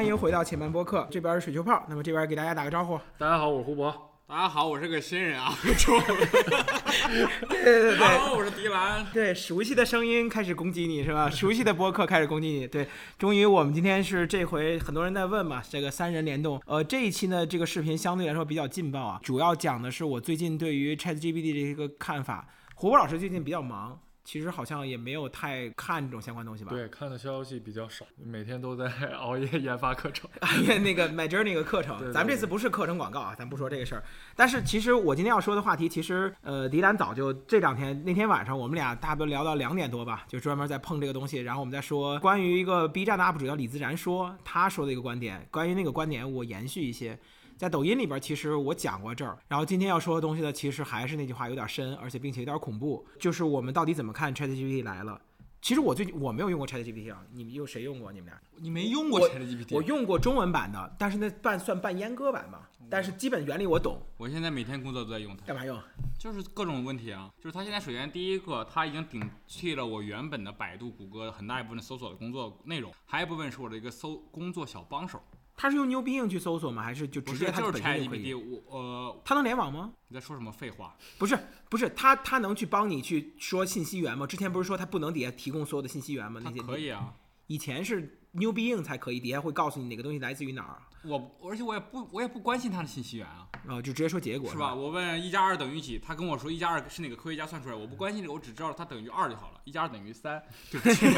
欢迎回到前半播客，这边是水球泡，那么这边给大家打个招呼。大家好，我是胡博。大家好，我是个新人啊，对对对大家好，我是迪兰。对，熟悉的声音开始攻击你是吧？熟悉的播客开始攻击你。对，终于我们今天是这回很多人在问嘛，这个三人联动。呃，这一期呢，这个视频相对来说比较劲爆啊，主要讲的是我最近对于 ChatGPT 这个看法。胡博老师最近比较忙。其实好像也没有太看这种相关东西吧？对，看的消息比较少，每天都在 熬夜研发课程。那个 My Journey 那个课程，咱们这次不是课程广告啊，咱不说这个事儿。但是其实我今天要说的话题，其实呃，迪兰早就这两天那天晚上我们俩大不聊到两点多吧，就专门在碰这个东西。然后我们再说关于一个 B 站的 UP 主叫李自然说他说的一个观点，关于那个观点我延续一些。在抖音里边，其实我讲过这儿。然后今天要说的东西呢，其实还是那句话，有点深，而且并且有点恐怖。就是我们到底怎么看 ChatGPT 来了？其实我最近我没有用过 ChatGPT 啊，你们有谁用过？你们俩？你没用过 ChatGPT？我用过中文版的，但是那半算半阉割版吧。但是基本原理我懂。我现在每天工作都在用它。干嘛用？就是各种问题啊。就是它现在首先第一个，它已经顶替了我原本的百度、谷歌很大一部分搜索的工作内容，还有一部分是我的一个搜工作小帮手。他是用牛逼硬去搜索吗？还是就直接它就是本身就可？以？我呃，它能联网吗？你在说什么废话？不是，不是，它它能去帮你去说信息源吗？之前不是说它不能底下提供所有的信息源吗？那些可以啊。以前是牛逼硬才可以，底下会告诉你哪个东西来自于哪儿，我而且我也不我也不关心它的信息源啊，然后就直接说结果是吧？？我问一加二等于几，他跟我说一加二是哪个科学家算出来，我不关心这个，我只知道它等于二就好了。一加二等于三，对不起。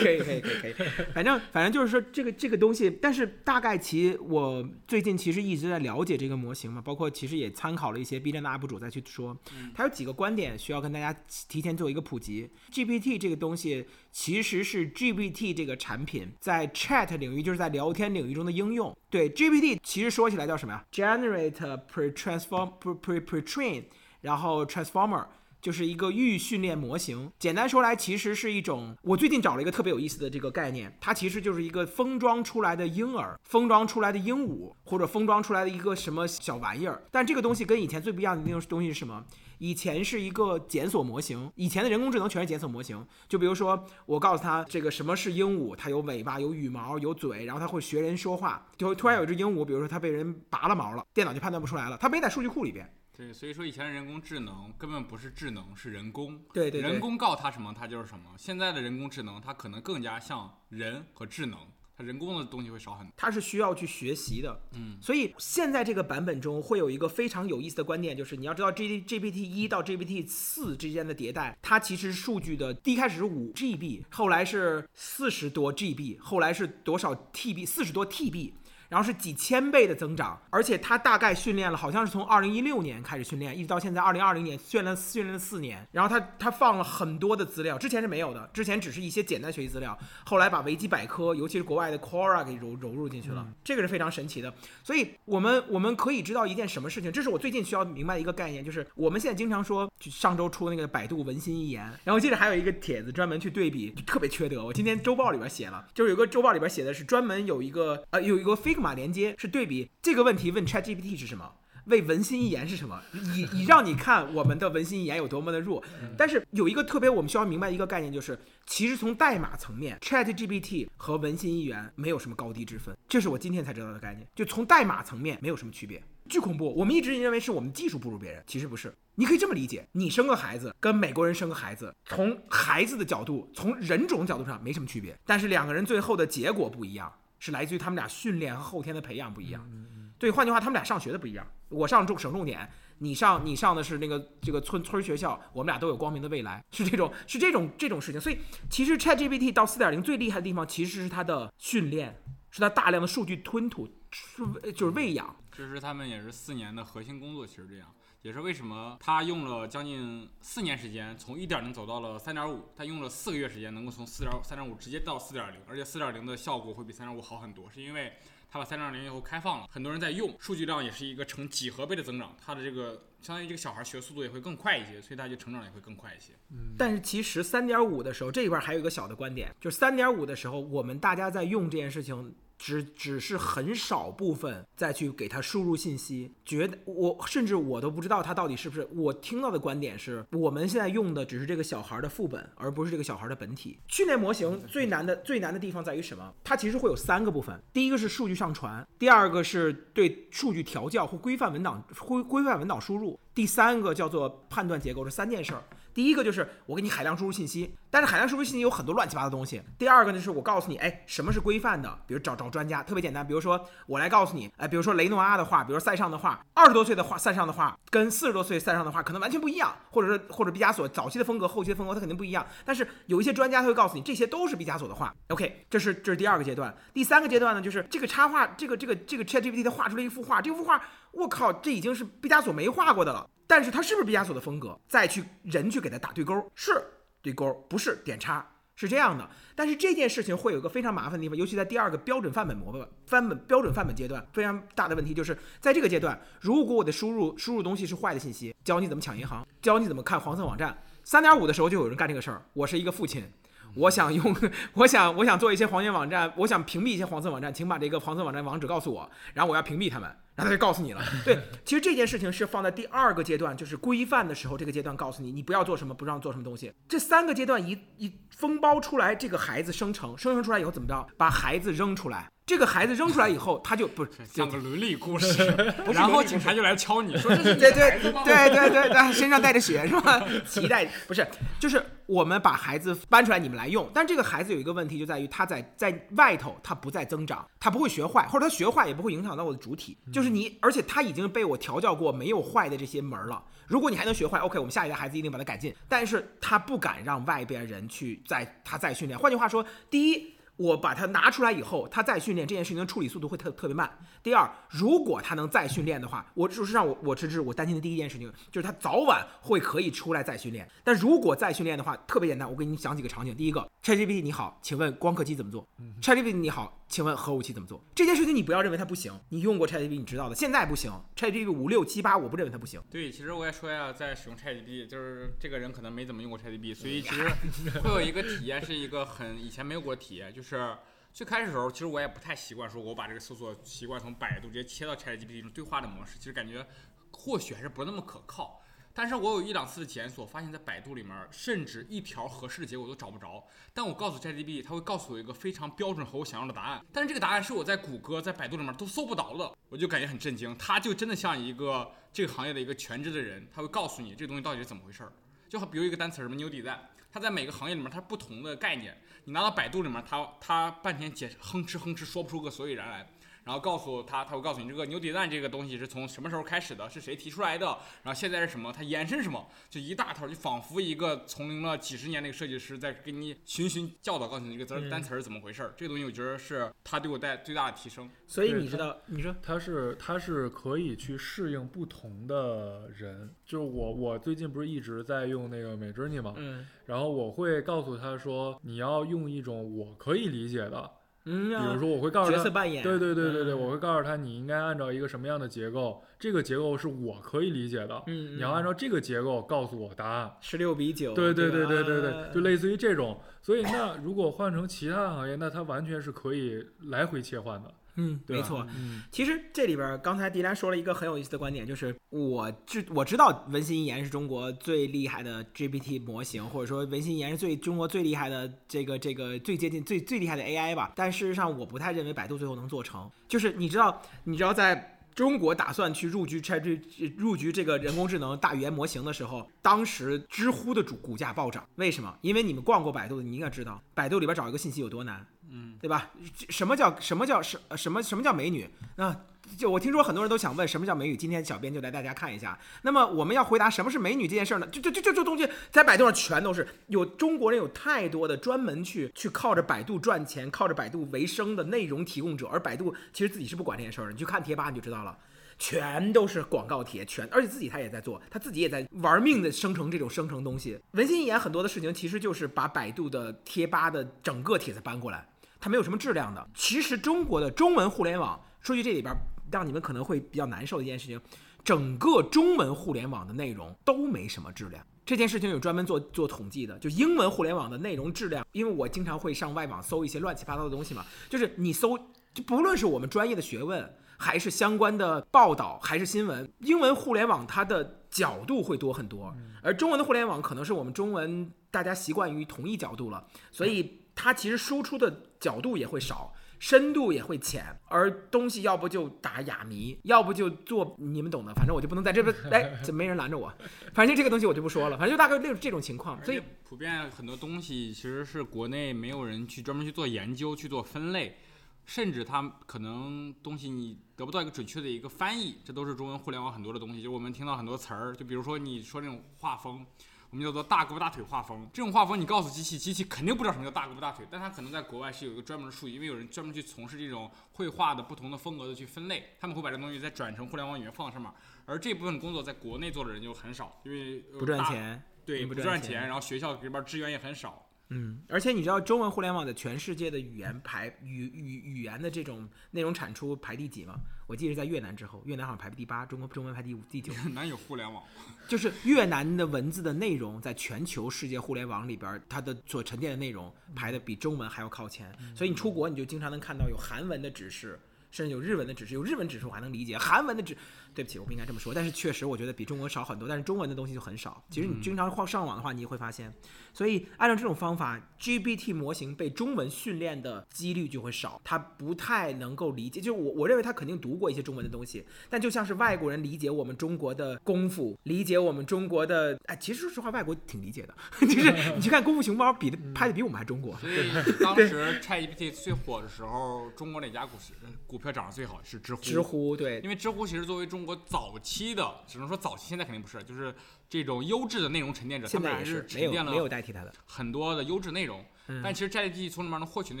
可以可以可以可以，反正反正就是说这个这个东西，但是大概其我最近其实一直在了解这个模型嘛，包括其实也参考了一些 B 站的 UP 主再去说，它有几个观点需要跟大家提前做一个普及。GPT 这个东西其实是 GPT 这个产品在 Chat 领域，就是在聊天领域中的应用。对 GPT 其实说起来叫什么呀？Generate pre transform pre pre pre train，然后 transformer。就是一个预训练模型。简单说来，其实是一种我最近找了一个特别有意思的这个概念，它其实就是一个封装出来的婴儿，封装出来的鹦鹉，或者封装出来的一个什么小玩意儿。但这个东西跟以前最不一样的那种东西是什么？以前是一个检索模型，以前的人工智能全是检索模型。就比如说，我告诉他这个什么是鹦鹉，它有尾巴、有羽毛、有嘴，然后它会学人说话。就突然有一只鹦鹉，比如说它被人拔了毛了，电脑就判断不出来了，它没在数据库里边。对，所以说以前的人工智能根本不是智能，是人工。对对对人工告它什么，它就是什么。现在的人工智能，它可能更加像人和智能，它人工的东西会少很多。它是需要去学习的，嗯，所以现在这个版本中会有一个非常有意思的观点，就是你要知道 G GPT 一到 GPT 四之间的迭代，它其实数据的第一开始是五 GB，后来是四十多 GB，后来是多少 TB，四十多 TB。然后是几千倍的增长，而且他大概训练了，好像是从二零一六年开始训练，一直到现在二零二零年训练训练了四年。然后他他放了很多的资料，之前是没有的，之前只是一些简单学习资料，后来把维基百科，尤其是国外的 Quora 给揉揉入进去了，这个是非常神奇的。所以我们我们可以知道一件什么事情，这是我最近需要明白的一个概念，就是我们现在经常说，就上周出那个百度文心一言，然后接着还有一个帖子专门去对比，就特别缺德。我今天周报里边写了，就是有个周报里边写的是专门有一个呃有一个 Figma 连接是对比这个问题问 ChatGPT 是什么。为文心一言是什么？以以让你看我们的文心一言有多么的弱。但是有一个特别我们需要明白一个概念，就是其实从代码层面，ChatGPT 和文心一言没有什么高低之分，这是我今天才知道的概念。就从代码层面没有什么区别，巨恐怖。我们一直认为是我们技术不如别人，其实不是。你可以这么理解：你生个孩子跟美国人生个孩子，从孩子的角度，从人种角度上没什么区别，但是两个人最后的结果不一样，是来自于他们俩训练和后天的培养不一样。对，换句话，他们俩上学的不一样。我上重省重点，你上你上的是那个这个村村学校，我们俩都有光明的未来，是这种是这种这种事情。所以其实 ChatGPT 到四点零最厉害的地方，其实是它的训练，是它大量的数据吞吐，是就是喂养。这是他们也是四年的核心工作，其实这样也是为什么他用了将近四年时间，从一点零走到了三点五，他用了四个月时间能够从四点三点五直接到四点零，而且四点零的效果会比三点五好很多，是因为。它把三点零以后开放了，很多人在用，数据量也是一个成几何倍的增长，它的这个相当于这个小孩学速度也会更快一些，所以他就成长也会更快一些。嗯但是其实三点五的时候，这一块还有一个小的观点，就是三点五的时候，我们大家在用这件事情，只只是很少部分再去给他输入信息，觉得我甚至我都不知道他到底是不是。我听到的观点是我们现在用的只是这个小孩的副本，而不是这个小孩的本体。训练模型最难的最难的地方在于什么？它其实会有三个部分，第一个是数据上传，第二个是对数据调教或规范文档规规范文档输入，第三个叫做判断结构，这三件事儿。第一个就是我给你海量输入信息，但是海量输入信息有很多乱七八糟的东西。第二个呢，就是我告诉你，哎，什么是规范的？比如找找专家，特别简单。比如说我来告诉你，哎，比如说雷诺阿的话，比如塞尚的话，二十多岁的话塞尚的话，跟四十多岁塞尚的话可能完全不一样，或者是或者毕加索早期的风格、后期的风格，它肯定不一样。但是有一些专家他会告诉你，这些都是毕加索的画。OK，这是这是第二个阶段。第三个阶段呢，就是这个插画，这个这个这个 ChatGPT 它画出了一幅画，这幅画，我靠，这已经是毕加索没画过的了。但是它是不是毕加索的风格？再去人去给它打对勾，是对勾，不是点叉，是这样的。但是这件事情会有个非常麻烦的地方，尤其在第二个标准范本模范本标准范本阶段，非常大的问题就是在这个阶段，如果我的输入输入东西是坏的信息，教你怎么抢银行，教你怎么看黄色网站，三点五的时候就有人干这个事儿。我是一个父亲。我想用，我想我想做一些黄金网站，我想屏蔽一些黄色网站，请把这个黄色网站网址告诉我，然后我要屏蔽他们，然后他就告诉你了。对，其实这件事情是放在第二个阶段，就是规范的时候，这个阶段告诉你，你不要做什么，不让做什么东西。这三个阶段一一封包出来，这个孩子生成，生成出来以后怎么着？把孩子扔出来。这个孩子扔出来以后，他就不是讲个伦理故事，然后警察就来敲你说 这是对对对对对对，身上带着血 是吧？脐带不是，就是我们把孩子搬出来，你们来用。但这个孩子有一个问题，就在于他在在外头，他不再增长，他不会学坏，或者他学坏也不会影响到我的主体。就是你，而且他已经被我调教过，没有坏的这些门了。如果你还能学坏，OK，我们下一代孩子一定把它改进。但是他不敢让外边人去再他再训练。换句话说，第一。我把它拿出来以后，他再训练这件事情的处理速度会特特别慢。第二，如果他能再训练的话，我就是让我我这是我担心的第一件事情，就是他早晚会可以出来再训练。但如果再训练的话，特别简单，我给你讲几个场景。第一个，ChatGPT 你好，请问光刻机怎么做？ChatGPT 你好。请问核武器怎么做？这件事情你不要认为它不行，你用过 ChatGPT 你知道的，现在不行。ChatGPT 五六七八，我不认为它不行。对，其实我也说呀，在使用 ChatGPT，就是这个人可能没怎么用过 ChatGPT，所以其实 会有一个体验是一个很以前没有过体验，就是是最开始的时候，其实我也不太习惯，说我把这个搜索习惯从百度直接切到 ChatGPT 这种对话的模式，其实感觉或许还是不那么可靠。但是我有一两次的检索，发现在百度里面，甚至一条合适的结果都找不着。但我告诉 ChatGPT，它会告诉我一个非常标准和我想要的答案。但是这个答案是我在谷歌、在百度里面都搜不到的，我就感觉很震惊。它就真的像一个这个行业的一个全职的人，他会告诉你这个东西到底是怎么回事儿。就好比如一个单词什么 New Design，它在每个行业里面它不同的概念。你拿到百度里面，他他半天解哼哧哼哧说不出个所以然来。然后告诉他，他会告诉你这个牛底蛋这个东西是从什么时候开始的，是谁提出来的，然后现在是什么，它延伸什么，就一大套，就仿佛一个从零了几十年那个设计师在给你循循教导，告诉你这个字单词是怎么回事儿。这个东西我觉得是他对我带最大的提升。所以你知道，你说他是他是可以去适应不同的人，就是我我最近不是一直在用那个美 journey 吗？嗯，然后我会告诉他说，你要用一种我可以理解的。嗯，比如说我会告诉他，角色扮演，对对对对对，我会告诉他你应该按照一个什么样的结构，这个结构是我可以理解的，嗯，你要按照这个结构告诉我答案，十六比九，对对对对对对，就类似于这种，所以那如果换成其他行业，那它完全是可以来回切换的。嗯，没错。嗯，其实这里边刚才迪兰说了一个很有意思的观点，就是我知我知道文心一言是中国最厉害的 GPT 模型，或者说文心一言是最中国最厉害的这个这个最接近最最厉害的 AI 吧。但事实上，我不太认为百度最后能做成。就是你知道，你知道在中国打算去入局 Chat 入局这个人工智能大语言模型的时候，当时知乎的主股价暴涨。为什么？因为你们逛过百度的，你应该知道，百度里边找一个信息有多难。嗯，对吧？什么叫什么叫什什么什么叫美女？那就我听说很多人都想问什么叫美女。今天小编就来大家看一下。那么我们要回答什么是美女这件事呢？就就就就这东西在百度上全都是有中国人有太多的专门去去靠着百度赚钱、靠着百度为生的内容提供者，而百度其实自己是不管这件事儿的。你去看贴吧你就知道了，全都是广告贴，全而且自己他也在做，他自己也在玩命的生成这种生成东西。文心一言很多的事情其实就是把百度的贴吧的整个帖子搬过来。它没有什么质量的。其实中国的中文互联网，说句这里边让你们可能会比较难受的一件事情，整个中文互联网的内容都没什么质量。这件事情有专门做做统计的，就英文互联网的内容质量，因为我经常会上外网搜一些乱七八糟的东西嘛，就是你搜就不论是我们专业的学问，还是相关的报道，还是新闻，英文互联网它的角度会多很多，而中文的互联网可能是我们中文大家习惯于同一角度了，所以它其实输出的角度也会少。深度也会浅，而东西要不就打哑谜，要不就做你们懂的，反正我就不能在这边，哎，怎么没人拦着我？反正就这个东西我就不说了，反正就大概这这种情况。所以普遍很多东西其实是国内没有人去专门去做研究、去做分类，甚至它可能东西你得不到一个准确的一个翻译，这都是中文互联网很多的东西。就我们听到很多词儿，就比如说你说那种画风。我们叫做大胳膊大腿画风，这种画风你告诉机器，机器肯定不知道什么叫大胳膊大腿，但它可能在国外是有一个专门的术语，因为有人专门去从事这种绘画的不同的风格的去分类，他们会把这东西再转成互联网语言放到上面，而这部分工作在国内做的人就很少，因为不赚钱，对，不赚钱，然后学校里边资源也很少。嗯，而且你知道中文互联网的全世界的语言排语语语言的这种内容产出排第几吗？我记得在越南之后，越南好像排第八，中国中文排第五、第九。南有互联网？就是越南的文字的内容，在全球世界互联网里边，它的所沉淀的内容排的比中文还要靠前。所以你出国，你就经常能看到有韩文的指示，甚至有日文的指示。有日文指示我还能理解，韩文的指。对不起，我不应该这么说，但是确实我觉得比中文少很多，但是中文的东西就很少。其实你经常上网的话，你也会发现，所以按照这种方法，GPT 模型被中文训练的几率就会少，它不太能够理解。就我我认为它肯定读过一些中文的东西，但就像是外国人理解我们中国的功夫，理解我们中国的，哎，其实说实话，外国挺理解的，就是 你去看《功夫熊猫》，比的拍的比我们还中国。所以 当时 ChatGPT 最火的时候，中国哪家股市股票涨得最好是知乎。知乎对，因为知乎其实作为中国早期的，只能说早期，现在肯定不是，就是这种优质的内容沉淀者，他们还是沉淀了没有代替它的很多的优质内容。但其实 ChatGPT 从里面能获取内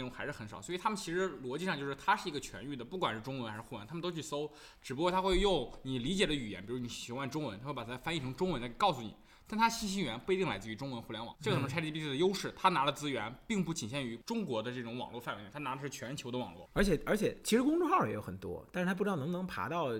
容还是很少，所以他们其实逻辑上就是它是一个全域的，不管是中文还是互文，他们都去搜，只不过他会用你理解的语言，比如你喜欢中文，他会把它翻译成中文再告诉你。但它信息源不一定来自于中文互联网，这个可能 ChatGPT 的优势，它拿的资源并不仅限于中国的这种网络范围内，它拿的是全球的网络。而且而且，其实公众号也有很多，但是它不知道能不能爬到。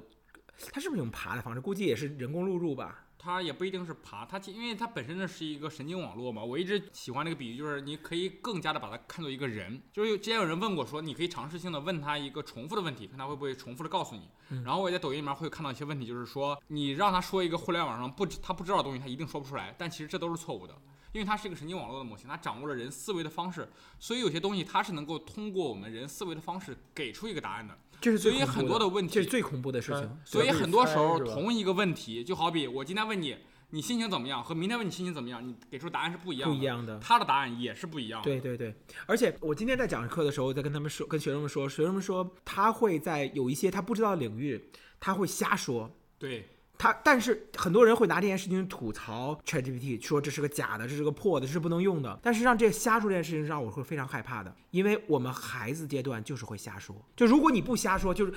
它是不是用爬的方式？估计也是人工录入吧。它也不一定是爬，它因为它本身呢是一个神经网络嘛。我一直喜欢这个比喻，就是你可以更加的把它看作一个人。就是之前有人问过，说你可以尝试性的问他一个重复的问题，看他会不会重复的告诉你。然后我也在抖音里面会看到一些问题，就是说你让他说一个互联网上不他不知道的东西，他一定说不出来。但其实这都是错误的，因为它是一个神经网络的模型，它掌握了人思维的方式，所以有些东西它是能够通过我们人思维的方式给出一个答案的。所以很多的问题，这是最恐怖的事情。所以很多时候，同一个问题，就好比我今天问你，你心情怎么样，和明天问你心情怎么样，你给出答案是不一样的。不一样的，他的答案也是不一样的。对对对，而且我今天在讲课的时候，在跟他们说，跟学生们说，学生们说他会在有一些他不知道的领域，他会瞎说。对。他，但是很多人会拿这件事情吐槽 ChatGPT，说这是个假的，这是个破的，这是不能用的。但是让这瞎说这件事情让我会非常害怕的，因为我们孩子阶段就是会瞎说。就如果你不瞎说，就是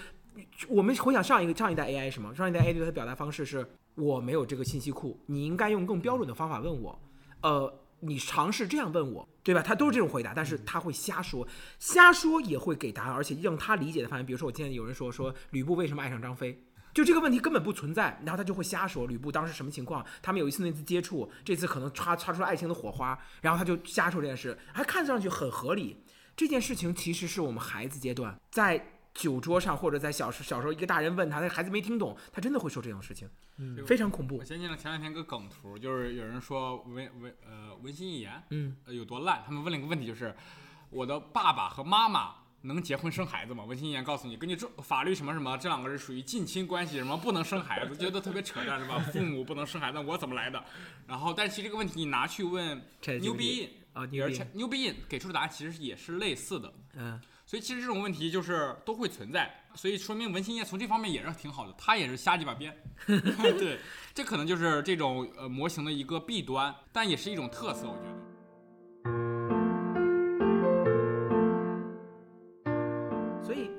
我们回想上一个上一代 AI 什么？上一代 AI 对它的表达方式是：我没有这个信息库，你应该用更标准的方法问我。呃，你尝试这样问我，对吧？他都是这种回答，但是他会瞎说，瞎说也会给答案，而且让他理解的范围。比如说，我今天有人说说吕布为什么爱上张飞？就这个问题根本不存在，然后他就会瞎说吕布当时什么情况，他们有一次那次接触，这次可能擦擦出了爱情的火花，然后他就瞎说这件事，还看上去很合理。这件事情其实是我们孩子阶段在酒桌上或者在小时小时候一个大人问他，那孩子没听懂，他真的会说这种事情，嗯非常恐怖。我先进了前两天个梗图，就是有人说文文呃文心一言，嗯，有多烂，他们问了一个问题，就是我的爸爸和妈妈。能结婚生孩子吗？文心一言告诉你，根据这法律什么什么，这两个是属于近亲关系，什么不能生孩子，觉得特别扯淡是吧？父母不能生孩子，我怎么来的？然后，但其实这个问题你拿去问 牛逼啊，牛逼牛逼给出的答案其实也是类似的。嗯，所以其实这种问题就是都会存在，所以说明文心一言从这方面也是挺好的，他也是瞎鸡巴编。对，这可能就是这种呃模型的一个弊端，但也是一种特色，我觉得。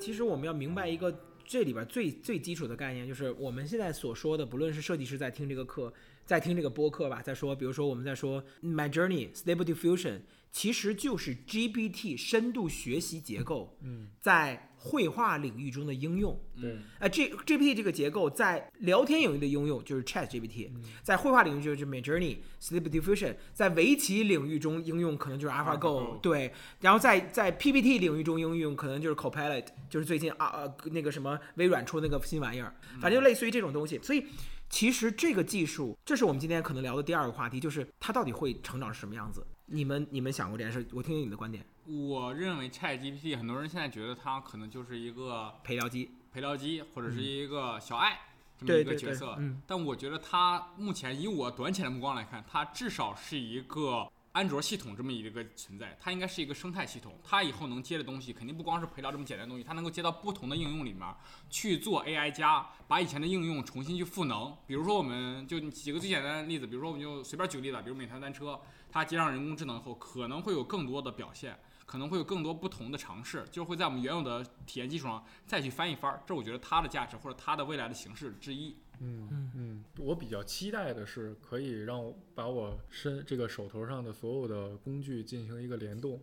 其实我们要明白一个这里边最最基础的概念，就是我们现在所说的，不论是设计师在听这个课，在听这个播客吧，在说，比如说我们在说 My Journey Stable Diffusion，其实就是 GPT 深度学习结构，嗯，在绘画领域中的应用。对，呃，G GPT 这个结构在聊天领域的应用就是 Chat GPT，、在绘画领域就是 Midjourney、Sleep Diffusion，在围棋领域中应用可能就是 AlphaGo，AlphaGo 对，然后在在 PPT 领域中应用可能就是 Copilot，就是最近啊呃那个什么微软出那个新玩意儿，反正就类似于这种东西，所以。其实这个技术，这是我们今天可能聊的第二个话题，就是它到底会成长是什么样子？你们你们想过这件事？我听听你的观点。我认为 Chat GPT 很多人现在觉得它可能就是一个陪聊机，陪聊机，或者是一个小爱这么一个对对对角色。嗯但我觉得它目前以我短浅的目光来看，它至少是一个安卓系统这么一个存在，它应该是一个生态系统。它以后能接的东西肯定不光是陪聊这么简单的东西，它能够接到不同的应用里面去做 AI 加，把以前的应用重新去赋能。比如说，我们就几个最简单的例子，比如说我们就随便举个例子，比如美团单车，它接上人工智能后，可能会有更多的表现。可能会有更多不同的尝试，就会在我们原有的体验基础上再去翻一番儿，这我觉得它的价值或者它的未来的形式之一。嗯嗯，我比较期待的是可以让我把我身这个手头上的所有的工具进行一个联动。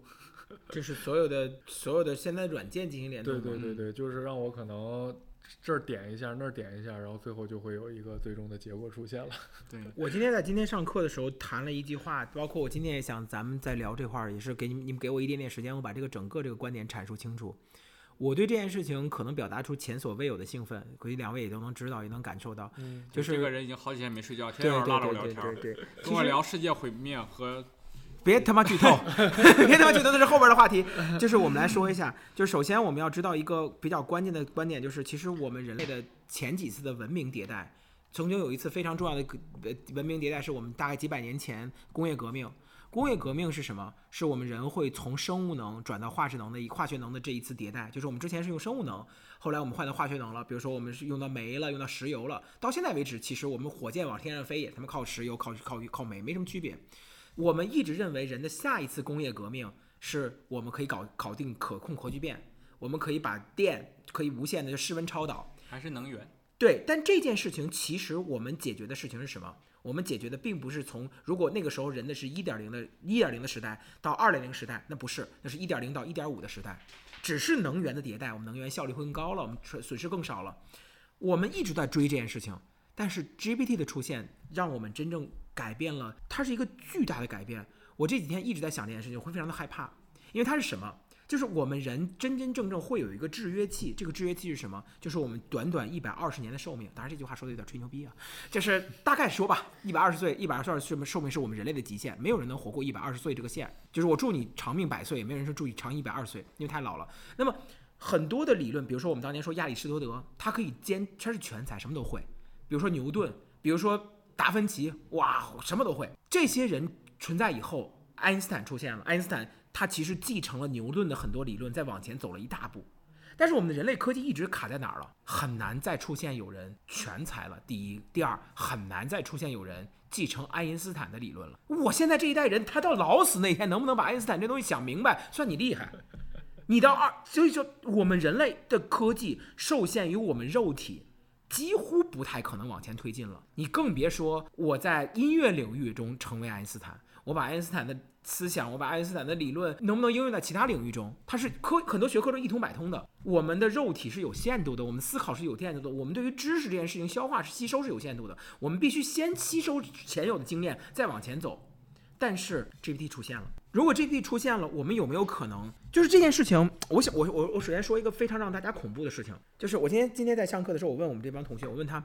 就是所有的所有的现在软件进行联动对。对对对，就是让我可能这儿点一下，那儿点一下，然后最后就会有一个最终的结果出现了。对，我今天在今天上课的时候谈了一句话，包括我今天也想咱们在聊这块儿，也是给你们你们给我一点点时间，我把这个整个这个观点阐述清楚。我对这件事情可能表达出前所未有的兴奋，估计两位也都能知道，也能感受到，嗯，就是这个人已经好几天没睡觉，天对天拉着我对对聊天儿，对对对，跟我聊世界毁灭和别他妈剧透，别他妈剧透，那是后边的话题。就是我们来说一下，就是首先我们要知道一个比较关键的观点，就是其实我们人类的前几次的文明迭代，曾经有一次非常重要的呃文明迭代，是我们大概几百年前工业革命。工业革命是什么？是我们人会从生物能转到化学能的一化学能的这一次迭代，就是我们之前是用生物能，后来我们换到化学能了，比如说我们是用到煤了，用到石油了。到现在为止，其实我们火箭往天上飞也他妈靠石油、靠靠靠煤，没什么区别。我们一直认为人的下一次工业革命是我们可以搞搞定可控核聚变，我们可以把电可以无限的就室温超导。还是能源。对，但这件事情其实我们解决的事情是什么？我们解决的并不是从如果那个时候人的是一点零的一点零的时代到二点零时代，那不是，那是一点零到一点五的时代，只是能源的迭代，我们能源效率会更高了，我们损损失更少了。我们一直在追这件事情，但是 GPT 的出现让我们真正改变了，它是一个巨大的改变。我这几天一直在想这件事情，我会非常的害怕，因为它是什么？就是我们人真真正正会有一个制约器，这个制约器是什么？就是我们短短一百二十年的寿命。当然这句话说的有点吹牛逼啊，就是大概说吧，一百二十岁，一百二十二岁寿命是我们人类的极限，没有人能活过一百二十岁这个线。就是我祝你长命百岁，也没有人说祝你长一百二十岁，因为太老了。那么很多的理论，比如说我们当年说亚里士多德，他可以兼他是全才，什么都会。比如说牛顿，比如说达芬奇，哇，什么都会。这些人存在以后，爱因斯坦出现了，爱因斯坦他其实继承了牛顿的很多理论，再往前走了一大步。但是我们的人类科技一直卡在哪儿了？很难再出现有人全才了。第一，第二，很难再出现有人继承爱因斯坦的理论了。我现在这一代人，他到老死那天，能不能把爱因斯坦这东西想明白，算你厉害。你到二，所以说我们人类的科技受限于我们肉体，几乎不太可能往前推进了。你更别说我在音乐领域中成为爱因斯坦，我把爱因斯坦的思想，我把爱因斯坦的理论能不能应用在其他领域中？它是科很多学科中一通百通的。我们的肉体是有限度的，我们思考是有限度的，我们对于知识这件事情消化是吸收是有限度的。我们必须先吸收前有的经验，再往前走。但是 GPT 出现了，如果 GPT 出现了，我们有没有可能？就是这件事情，我想我我我首先说一个非常让大家恐怖的事情，就是我今天今天在上课的时候，我问我们这帮同学，我问他，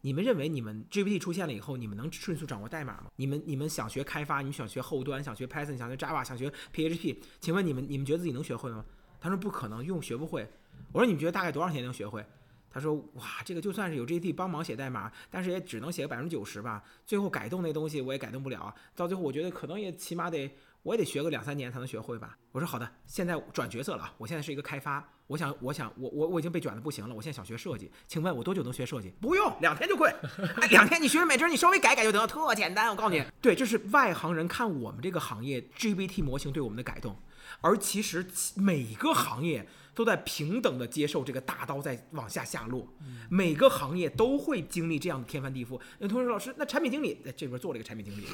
你们认为你们 GPT 出现了以后，你们能迅速掌握代码吗？你们你们想学开发，你们想学后端，想学 Python，想学 Java，想学 PHP，请问你们你们觉得自己能学会吗？他说不可能，用学不会。我说你们觉得大概多少天能学会？他说：“哇，这个就算是有 GPT 帮忙写代码，但是也只能写百分之九十吧。最后改动那东西我也改动不了啊。到最后我觉得可能也起码得我也得学个两三年才能学会吧。”我说：“好的，现在转角色了啊！我现在是一个开发，我想我想我我我已经被卷的不行了，我现在想学设计，请问我多久能学设计？不用，两天就会。哎，两天你学美针，你稍微改改就得了，特简单。我告诉你，对，这是外行人看我们这个行业 GPT 模型对我们的改动。”而其实每个行业都在平等的接受这个大刀在往下下落，嗯每个行业都会经历这样的天翻地覆。有同学说老师，那产品经理在这边做了一个产品经理，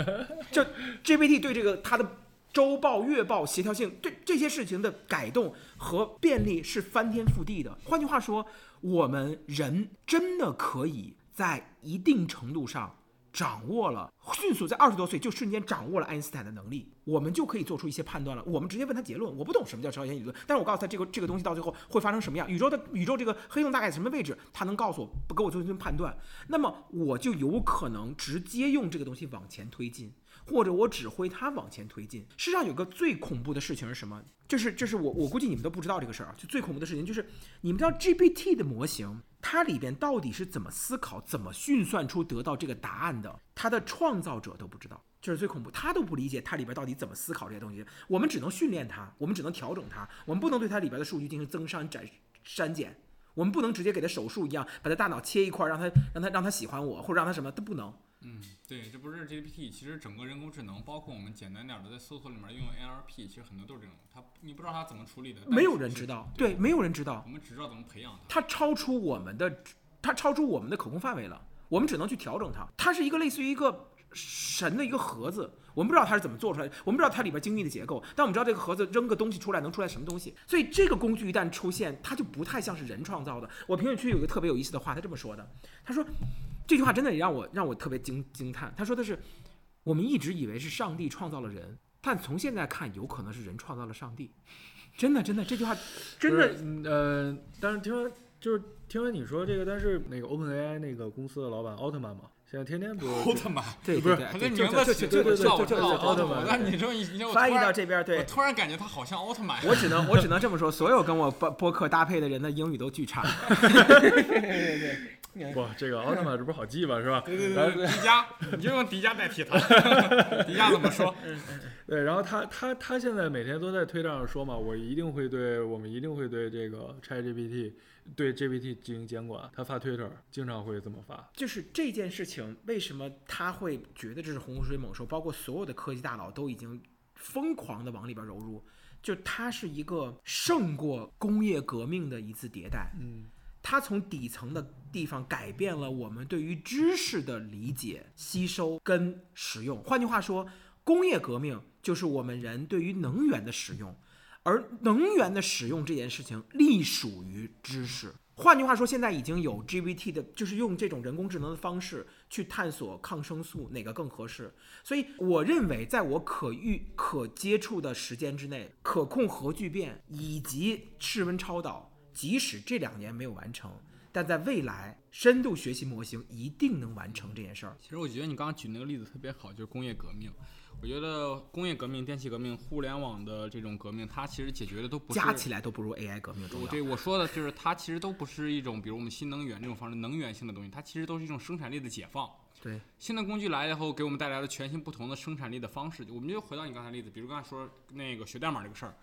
就 GPT 对这个它的周报、月报协调性，对这些事情的改动和便利是翻天覆地的。换句话说，我们人真的可以在一定程度上掌握了，迅速在二十多岁就瞬间掌握了爱因斯坦的能力，我们就可以做出一些判断了。我们直接问他结论，我不懂什么叫超弦理论，但是我告诉他这个这个东西到最后会发生什么样，宇宙的宇宙这个黑洞大概什么位置，他能告诉我，不给我做一顿判断，那么我就有可能直接用这个东西往前推进。或者我指挥它往前推进。世上有个最恐怖的事情是什么？就是就是我我估计你们都不知道这个事儿啊。就最恐怖的事情就是，你们知道 GPT 的模型，它里边到底是怎么思考、怎么运算出得到这个答案的？它的创造者都不知道，这是最恐怖。他都不理解它里边到底怎么思考这些东西。我们只能训练它，我们只能调整它，我们不能对它里边的数据进行增删、斩删减。我们不能直接给它手术一样，把它大脑切一块，让它让它让它喜欢我，或者让它什么都不能。嗯，对，这不是 GPT，其实整个人工智能，包括我们简单点的在搜索里面用 NLP，其实很多都是这种，它你不知道它怎么处理的，没有人知道，对，没有人知道我，们只知道怎么培养它。它超出我们的，它超出我们的可控范围了，我们只能去调整它。它是一个类似于一个神的一个盒子，我们不知道它是怎么做出来的，我们不知道它里边精密的结构，但我们知道这个盒子扔个东西出来能出来什么东西。所以这个工具一旦出现，它就不太像是人创造的。我评论区有一个特别有意思的话，他这么说的，他说这句话真的也让我让我特别惊惊叹。他说的是，我们一直以为是上帝创造了人，但从现在看，有可能是人创造了上帝。真的，真的，这句话真的嗯呃，但是听完就是听完你说这个，但是那个 OpenAI 那个公司的老板奥特曼嘛，现在天天不是奥特曼，对，不是对他这对就就名字起就就就就就就我知道奥特曼但你这么一，翻译到这边，对我对突然感觉他好像奥特曼。我只能我只能这么说，所有跟我播播客搭配的人的英语都巨差。哇，这个奥特曼这不是好记吧，是吧？对对对，迪迦，你就用迪迦代替他。迪迦怎么说？对，然后他他他现在每天都在推特上说嘛，我一定会对我们一定会对这个 ChatGPT 对 GPT 进行监管。他发推特经常会这么发。就是这件事情，为什么他会觉得这是洪水猛兽？包括所有的科技大佬都已经疯狂的往里边融入，就它是一个胜过工业革命的一次迭代。嗯，它从底层的地方改变了我们对于知识的理解、吸收跟使用。换句话说，工业革命就是我们人对于能源的使用，而能源的使用这件事情隶属于知识。换句话说，现在已经有 GPT 的，就是用这种人工智能的方式去探索抗生素哪个更合适。所以我认为，在我可预可接触的时间之内，可控核聚变以及室温超导，即使这两年没有完成，但在未来，深度学习模型一定能完成这件事儿。其实我觉得你刚刚举那个例子特别好，就是工业革命。我觉得工业革命、电气革命、互联网的这种革命，它其实解决的都不是加起来都不如 AI 革命重要。我对我说的就是，它其实都不是一种，比如我们新能源这种方式能源性的东西，它其实都是一种生产力的解放。对，新的工具来了以后，给我们带来了全新不同的生产力的方式。我们就回到你刚才例子，比如刚才说那个学代码这个事儿，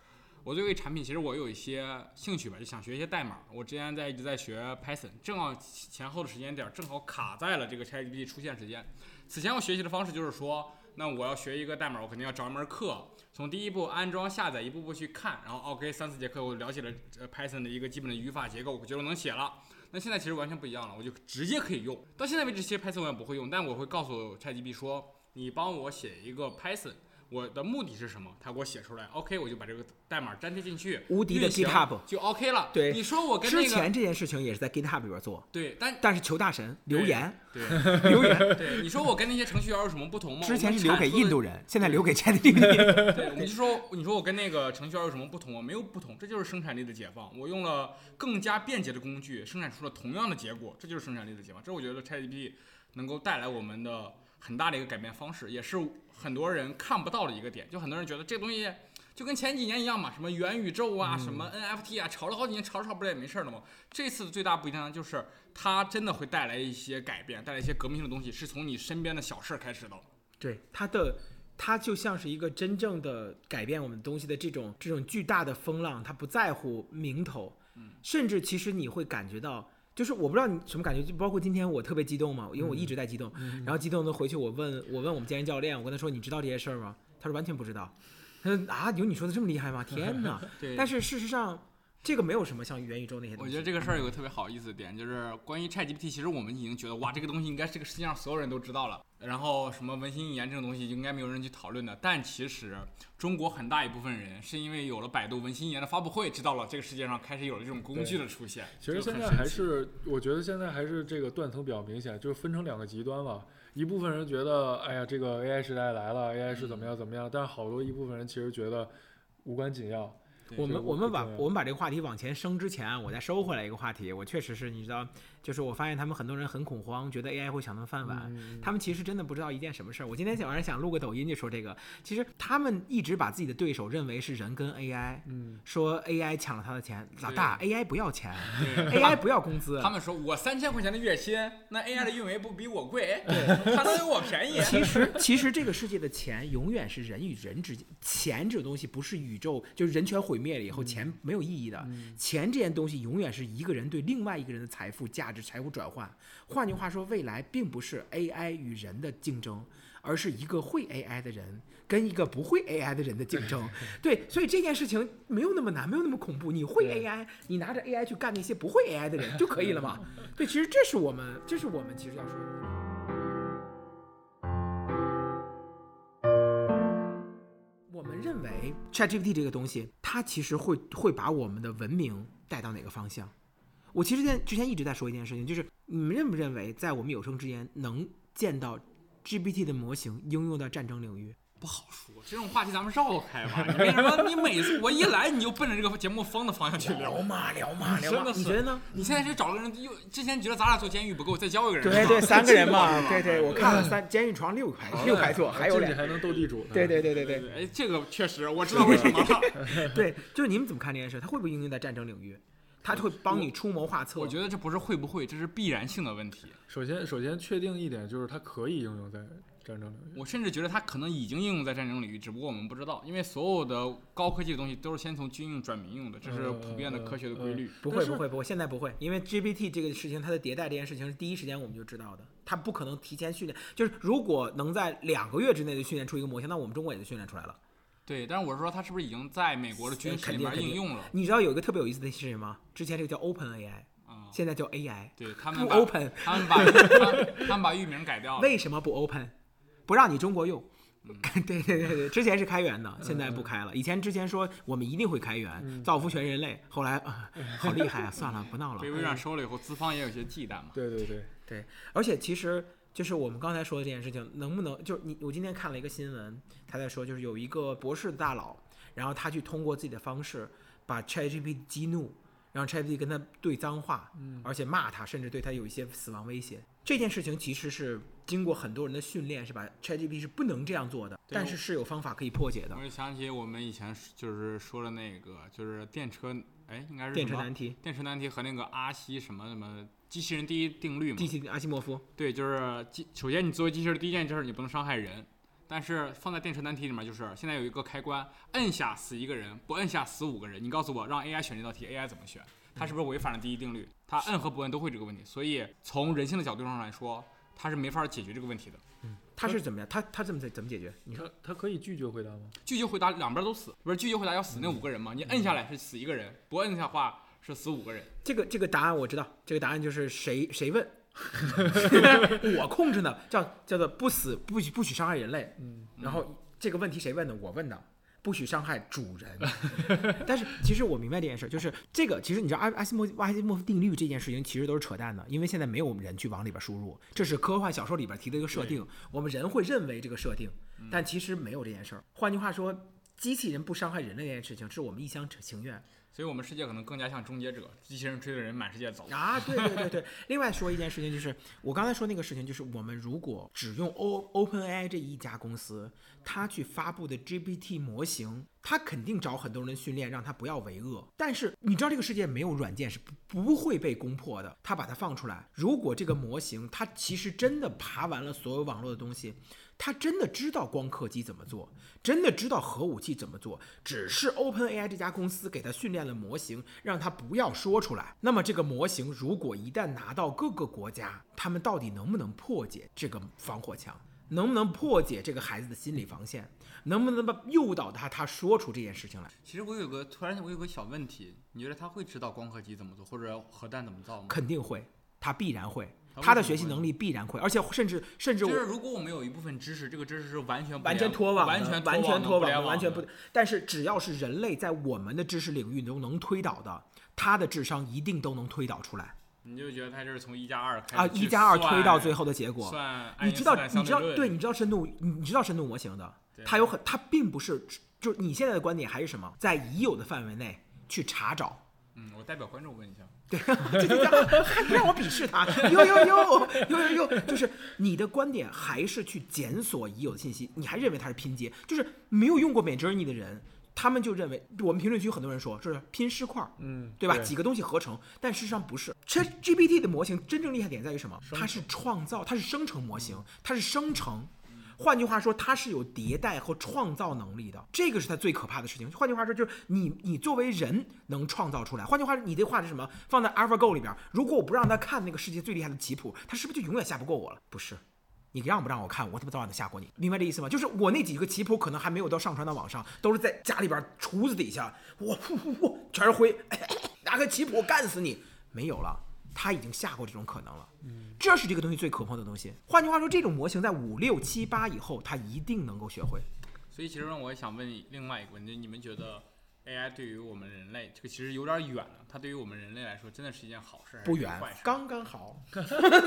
我对这个产品其实我有一些兴趣吧，就想学一些代码。我之前在一直在学 Python，正好前后的时间点正好卡在了这个 ChatGPT 出现时间。此前我学习的方式就是说，那我要学一个代码，我肯定要找一门课，从第一步安装下载，一步步去看，然后 OK 三四节课我了解了 Python 的一个基本的语法结构，我觉得能写了。那现在其实完全不一样了，我就直接可以用。到现在为止，其实 Python 我也不会用，但我会告诉 ChatGPT 说，你帮我写一个 Python。我的目的是什么？他给我写出来，OK，我就把这个代码粘贴进去，无敌的 GitHub 就 OK 了。对你说我跟那个之前这件事情也是在 GitHub 里边做，对，但但是求大神留言对留言，对，你说我跟那些程序员有什么不同吗？之前是留给印度人，现在留给 ChatGPT。对，你就说，你说我跟那个程序员有什么不同吗？没有不同，这就是生产力的解放。我用了更加便捷的工具，生产出了同样的结果，这就是生产力的解放。这我觉得 ChatGPT 能够带来我们的很大的一个改变方式，也是很多人看不到的一个点。就很多人觉得这东西就跟前几年一样嘛，什么元宇宙啊，什么 NFT 啊，炒了好几年，炒着炒不是也没事儿了吗。这次的最大不一样就是它真的会带来一些改变，带来一些革命性的东西，是从你身边的小事儿开始的。对它的，它就像是一个真正的改变我们东西的这种这种巨大的风浪，它不在乎名头，甚至其实你会感觉到。就是我不知道你什么感觉，就包括今天我特别激动嘛，因为我一直在激动，然后激动的回去我问我问我们健身教练，我跟他说你知道这些事儿吗？他说完全不知道，他说啊有你说的这么厉害吗？天哪！对，但是事实上，这个没有什么像元宇宙那些东西。我觉得这个事儿有个特别好意思的点，就是 关于 ChatGPT，其实我们已经觉得哇，这个东西应该这个世界上所有人都知道了。然后什么文心一言这种东西应该没有人去讨论的。但其实中国很大一部分人是因为有了百度文心一言的发布会，知道了这个世界上开始有了这种工具的出现。其实就现在还是，我觉得现在还是这个断层比较明显，就是分成两个极端吧。一部分人觉得，哎呀，这个 AI 时代来了，AI 是怎么样怎么样，但是好多一部分人其实觉得无关紧要。对我们我们把我们把这个话题往前升之前，我再收回来一个话题。我确实是你知道，就是我发现他们很多人很恐慌，觉得 AI 会抢他们饭碗。嗯他们其实真的不知道一件什么事儿。我今天晚上想录个抖音就说这个，其实他们一直把自己的对手认为是人跟 AI，嗯，说 AI 抢了他的钱。老大，AI 不要钱，AI 不要工资他。们说我三千块钱的月薪，那 AI 的运维不比我贵？他能有我便宜？其实，其实这个世界的钱永远是人与人之间，钱这种东西不是宇宙，就是人权毁灭了以后，钱没有意义的。钱这件东西永远是一个人对另外一个人的财富价值、财富转换。换句话说，未来并不是 AI 与人的竞争，而是一个会 AI 的人跟一个不会 AI 的人的竞争。对，所以这件事情没有那么难，没有那么恐怖。你会 AI，你拿着 AI 去干那些不会 AI 的人就可以了嘛？对，其实这是我们，这是我们其实要说的。我们认为 ChatGPT 这个东西，它其实会会把我们的文明带到哪个方向？我其实之前之前一直在说一件事情，就是你们认不认为，在我们有生之年能见到 GPT 的模型应用到战争领域？不好说，这种话题咱们绕开吧。你为什么你每次我一来你就奔着这个节目风的方向去聊？嘛聊嘛聊嘛你觉得呢？你现在是找个人，又之前觉得咱俩坐监狱不够，再交一个人。对对，三个人嘛，对对，我看了三监狱床六排六排座，还有俩，还能斗地主呢。对对对对对对，哎，这个确实我知道 为什么了。对，就是你们怎么看这件事？它会不会应用在战争领域？它会帮你出谋划策？我觉得这不是会不会，这是必然性的问题。首先，首先确定一点就是它可以应用在战争领域。我甚至觉得它可能已经应用在战争领域，只不过我们不知道，因为所有的高科技的东西都是先从军用转民用的，这是普遍的科学的规律。不会不会不会，现在不会，因为 GPT 这个事情它的迭代这件事情是第一时间我们就知道的，它不可能提前训练，就是如果能在两个月之内就训练出一个模型，那我们中国也就训练出来了。对，但是我是说，它是不是已经在美国的军事里面应用了？你知道有一个特别有意思的事情吗？之前这个叫 Open AI，嗯、现在叫 AI，对他们不 Open，他们把他们他们把域名改掉了。为什么不 Open？不让你中国用。嗯 对对对对，之前是开源的，现在不开了。以前之前说我们一定会开源，嗯造福全人类，后来啊，好厉害啊！算了，不闹了被。微软收了以后，资方也有些忌惮嘛。对对对，对，而且其实就是我们刚才说的这件事情，能不能就是你？我今天看了一个新闻，他在说，就是有一个博士的大佬，然后他去通过自己的方式把 ChatGPT 激怒，让 ChatGPT 跟他对脏话，嗯而且骂他，甚至对他有一些死亡威胁。这件事情其实是经过很多人的训练，是吧 ChatGPT 是不能这样做的，但是是有方法可以破解的我。就想起我们以前就是说的那个，就是电车，哎，应该是电车难题，电车难题和那个阿西什么什么机器人第一定律嘛阿西莫夫，对，就是机。首先，你作为机器人，第一件事你不能伤害人。但是放在电车难题里面，就是现在有一个开关，摁下死一个人，不摁下死五个人。你告诉我，让 AI 选这道题，AI 怎么选？它是不是违反了第一定律？它摁和不摁都会这个问题。所以从人性的角度上来说，它是没法解决这个问题的。它是怎么样？它它怎么怎么解决？你说它它可以拒绝回答吗？拒绝回答两边都死，不是拒绝回答要死那五个人吗？你摁下来是死一个人，不摁下话是死五个人。这个这个答案我知道，这个答案就是谁谁问，我控制的，叫叫做不死不许不许伤害人类。嗯，然后这个问题谁问的？我问的，不许伤害主人。但是其实我明白这件事，就是这个其实你知道阿阿西莫阿西莫夫定律这件事情其实都是扯淡的，因为现在没有人去往里边输入，这是科幻小说里边提的一个设定，我们人会认为这个设定，但其实没有这件事儿。换句话说。机器人不伤害人类这件事情，是我们一厢情愿所以我们世界可能更加像终结者，机器人追着人满世界走。啊！对对对对。另外说一件事情，就是我刚才说那个事情，就是我们如果只用 O OpenAI 这一家公司，它去发布的 GPT 模型，它肯定找很多人训练，让它不要为恶。但是你知道这个世界没有软件是不不会被攻破的，它把它放出来。如果这个模型它其实真的爬完了所有网络的东西，他真的知道光刻机怎么做，真的知道核武器怎么做，只是 OpenAI 这家公司给他训练了模型，让他不要说出来。那么这个模型如果一旦拿到各个国家，他们到底能不能破解这个防火墙？能不能破解这个孩子的心理防线，能不能把诱导他他说出这件事情来？其实我有个突然我有个小问题，你觉得他会知道光刻机怎么做，或者核弹怎么造吗？肯定会，他必然会，他的学习能力必然会，而且甚至甚至就是如果我们有一部分知识，这个知识是完全完全联脱网的，完全完全脱网完全不。。但是只要是人类在我们的知识领域中能推导的，他的智商一定都能推导出来你就觉得他就是从一加二开啊！始去一加二推到最后的结果，算你知道你知道对，你知道深度你你知道深度模型的，对它有很它并不是就是你现在的观点还是什么，在已有的范围内去查找。嗯，我代表观众问一下，这就让还让我鄙视他，呦呦呦呦呦呦，就是你的观点还是去检索已有的信息，你还认为它是拼接，就是没有用过 Midjourney 的人，他们就认为我们评论区很多人说这是拼尸块儿，嗯，对吧？几个东西合成，但事实上不是。Chat GPT 的模型真正厉害点在于什么？它是创造，它是生成模型，它是生成。换句话说，它是有迭代和创造能力的，这个是它最可怕的事情。换句话说，就是你你作为人能创造出来。换句话说，你这话是什么？放在 AlphaGo 里边，如果我不让他看那个世界最厉害的棋谱，他是不是就永远下不过我了？不是。你让不让我看，我他妈早晚得下过你，明白这意思吗？就是我那几个棋谱可能还没有到上传到网上，都是在家里边厨子底下，我呼呼呼全是灰，拿个棋谱干死你，没有了，他已经下过这种可能了。这是这个东西最可怕的东西。换句话说，这种模型在五六七八以后，它一定能够学会。所以其实我也想问你另外一个问题，你们觉得 AI 对于我们人类，这个其实有点远了，它对于我们人类来说，真的是一件好事还是不远坏事？，刚刚好，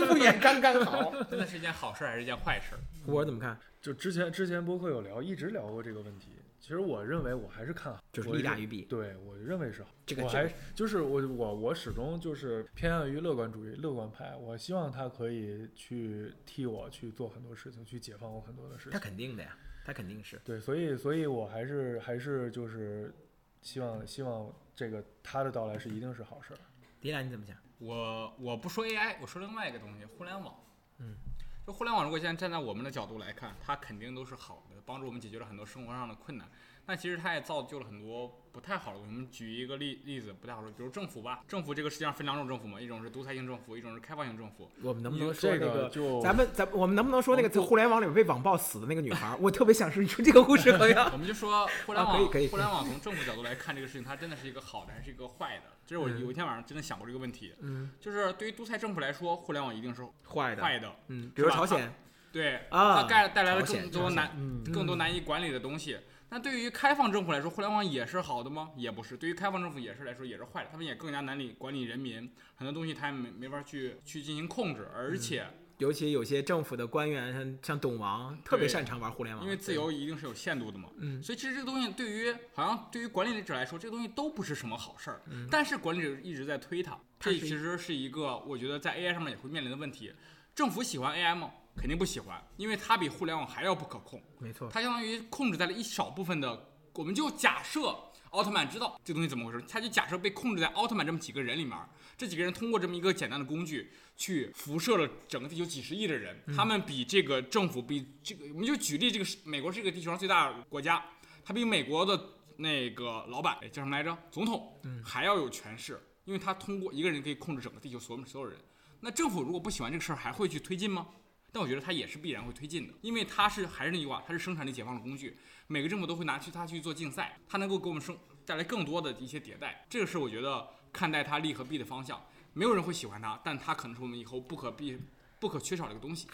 不远刚刚好。真的是一件好事还是一件坏事？我怎么看？就之前之前播客有聊，一直聊过这个问题。其实我认为我还是看好，就是利大于弊对我认为是好。这个我还就是我我我始终就是偏向于乐观主义、乐观派。我希望他可以去替我去做很多事情，去解放我很多的事情他。肯定的呀，他肯定是。对，所以所以我还是还是就是希望希望这个他的到来是一定是好事儿。迪兰你怎么想？我我不说 AI，我说另外一个东西，互联网。嗯，就互联网，如果现在站在我们的角度来看，它肯定都是好的，帮助我们解决了很多生活上的困难。但其实它也造就了很多不太好的东西。我们举一个例例子，不太好说，比如政府吧。政府这个世界上分两种政府嘛，一种是独裁性政府，一种是开放性政府。我们能不能说那这个就咱们咱我们能不能说那个在互联网里面被网暴死的那个女孩儿？我特别想是说这个故事怎么样？我们就说互联啊网，可以可以互联网从政府角度来看这个事情，它真的是一个好的还是一个坏的？这是我嗯有一天晚上真的想过这个问题。嗯，就是对于独裁政府来说，互联网一定是坏的，坏的。嗯，比如朝鲜，对，啊它带带来了更多难、嗯更多难以管理的东西。那对于开放政府来说，互联网也是好的吗？也不是。对于开放政府也是来说也是坏的，他们也更加难理管理人民，很多东西他也没没法去去进行控制，而且尤其有些政府的官员，像像董王，特别擅长玩互联网，因为自由一定是有限度的嘛。嗯所以其实这个东西对于好像对于管理者来说，这个东西都不是什么好事儿。嗯但是管理者一直在推它，这它其实是一个我觉得在 AI 上面也会面临的问题。政府喜欢 AI 吗？肯定不喜欢，因为它比互联网还要不可控。没错，它相当于控制在了一少部分的，我们就假设奥特曼知道这东西怎么回事，他就假设被控制在奥特曼这么几个人里面，这几个人通过这么一个简单的工具去辐射了整个地球几十亿的人，他们比这个政府比这个，我们就举例，这个美国是这个地球上最大的国家，他比美国的那个老板哎叫什么来着，总统还要有权势，因为他通过一个人可以控制整个地球所有所有人。那政府如果不喜欢这个事儿，还会去推进吗？但我觉得它也是必然会推进的，因为它是还是那句话，它是生产力解放的工具，每个政府都会拿去它去做竞赛，它能够给我们生带来更多的一些迭代，这个是我觉得看待它利和弊的方向。没有人会喜欢它，但它可能是我们以后不可避、不可缺少的一个东西。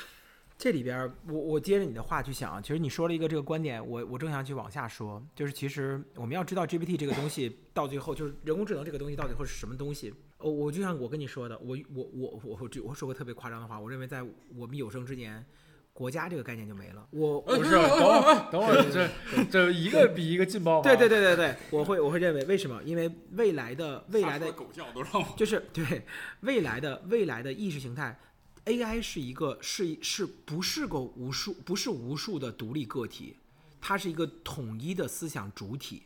这里边，我我接着你的话去想，其实你说了一个这个观点，我我正想去往下说，就是其实我们要知道 GPT 这个东西到最后，就是人工智能这个东西到最后是什么东西。哦，我就像我跟你说的，我我我我我我说个特别夸张的话，我认为在我们有生之年，国家这个概念就没了。我我不是，等会儿等会儿，这这一个比一个劲爆？对对对对对，我会我会认为为什么？因为未来的未来的狗叫都让我就是对未来的未来的意识形态，AI 是一个是一是不是个无数不是无数的独立个体，它是一个统一的思想主体。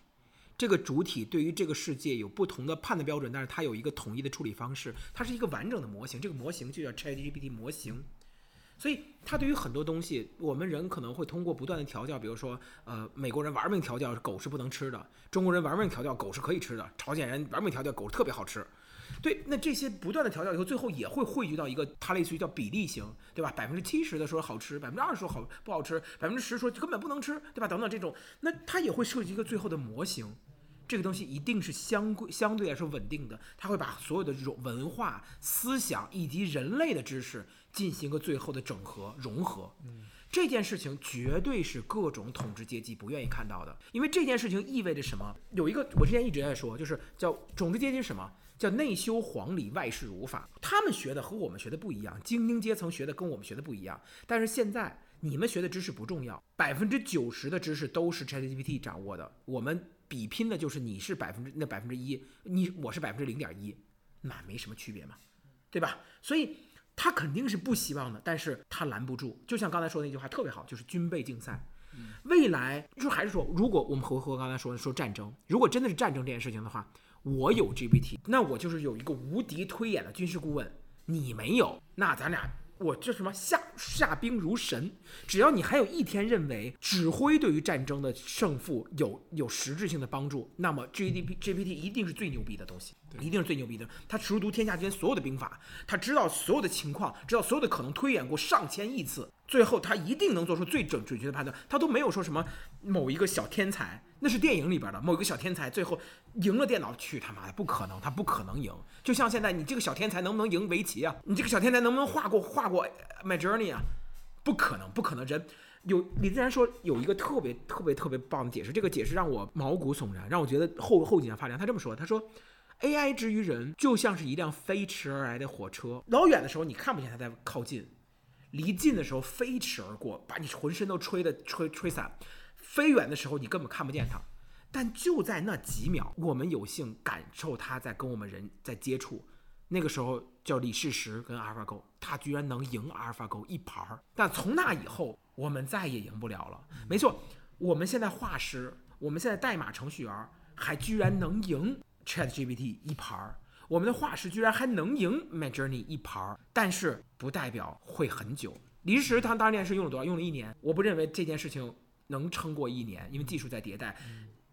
这个主体对于这个世界有不同的判断标准，但是它有一个统一的处理方式，它是一个完整的模型。这个模型就叫 ChatGPT 模型。所以，它对于很多东西，我们人可能会通过不断的调教，比如说，呃，美国人玩命调教狗是不能吃的，中国人玩命调教狗是可以吃的，朝鲜人玩命调教狗特别好吃。对，那这些不断的调教以后，最后也会汇聚到一个，它类似于叫比例型，对吧？百分之七十的说好吃，百分之二十说好不好吃，百分之十说根本不能吃，对吧？等等这种，那它也会涉及一个最后的模型。这个东西一定是相对相对来说稳定的，它会把所有的这种文化、思想以及人类的知识进行个最后的整合融合。嗯，这件事情绝对是各种统治阶级不愿意看到的，因为这件事情意味着什么？有一个我之前一直在说，就是叫统治阶级是什么？叫内修皇礼，外事儒法。他们学的和我们学的不一样，精英阶层学的跟我们学的不一样。但是现在你们学的知识不重要，百分之九十的知识都是 ChatGPT 掌握的，我们。比拼的就是你是百分之那百分之一，你我是百分之零点一，那没什么区别嘛，对吧？所以他肯定是不希望的，但是他拦不住。就像刚才说的那句话特别好，就是军备竞赛。未来就还是说，如果我们和和刚才说的说战争，如果真的是战争这件事情的话，我有 GPT，那我就是有一个无敌推演的军事顾问，你没有，那咱俩。我这什么下下兵如神，只要你还有一天认为指挥对于战争的胜负有有实质性的帮助，那么 G D P G P T 一定是最牛逼的东西，一定是最牛逼的。他熟读天下之间所有的兵法，他知道所有的情况，知道所有的可能，推演过上千亿次，最后他一定能做出最准准确的判断。他都没有说什么某一个小天才。那是电影里边的某个小天才，最后赢了电脑，去他妈的不可能，他不可能赢。就像现在，你这个小天才能不能赢围棋啊？你这个小天才能不能画过画过 My Journey 啊？不可能，不可能。人有李自然说有一个特别特别特别棒的解释，这个解释让我毛骨悚然，让我觉得后后脊梁发凉。他这么说，他说 AI 之于人就像是一辆飞驰而来的火车，老远的时候你看不见它在靠近，离近的时候飞驰而过，把你浑身都吹的吹吹散。飞远的时候，你根本看不见它，但就在那几秒，我们有幸感受它在跟我们人在接触。那个时候叫李世石跟阿尔法狗，他居然能赢阿尔法狗一盘儿。但从那以后，我们再也赢不了了。没错，我们现在画师，我们现在代码程序员，还居然能赢 ChatGPT 一盘儿。我们的画师居然还能赢 Midjourney 一盘儿，但是不代表会很久。李世石他当年是用了多少？用了一年。我不认为这件事情。能撑过一年，因为技术在迭代，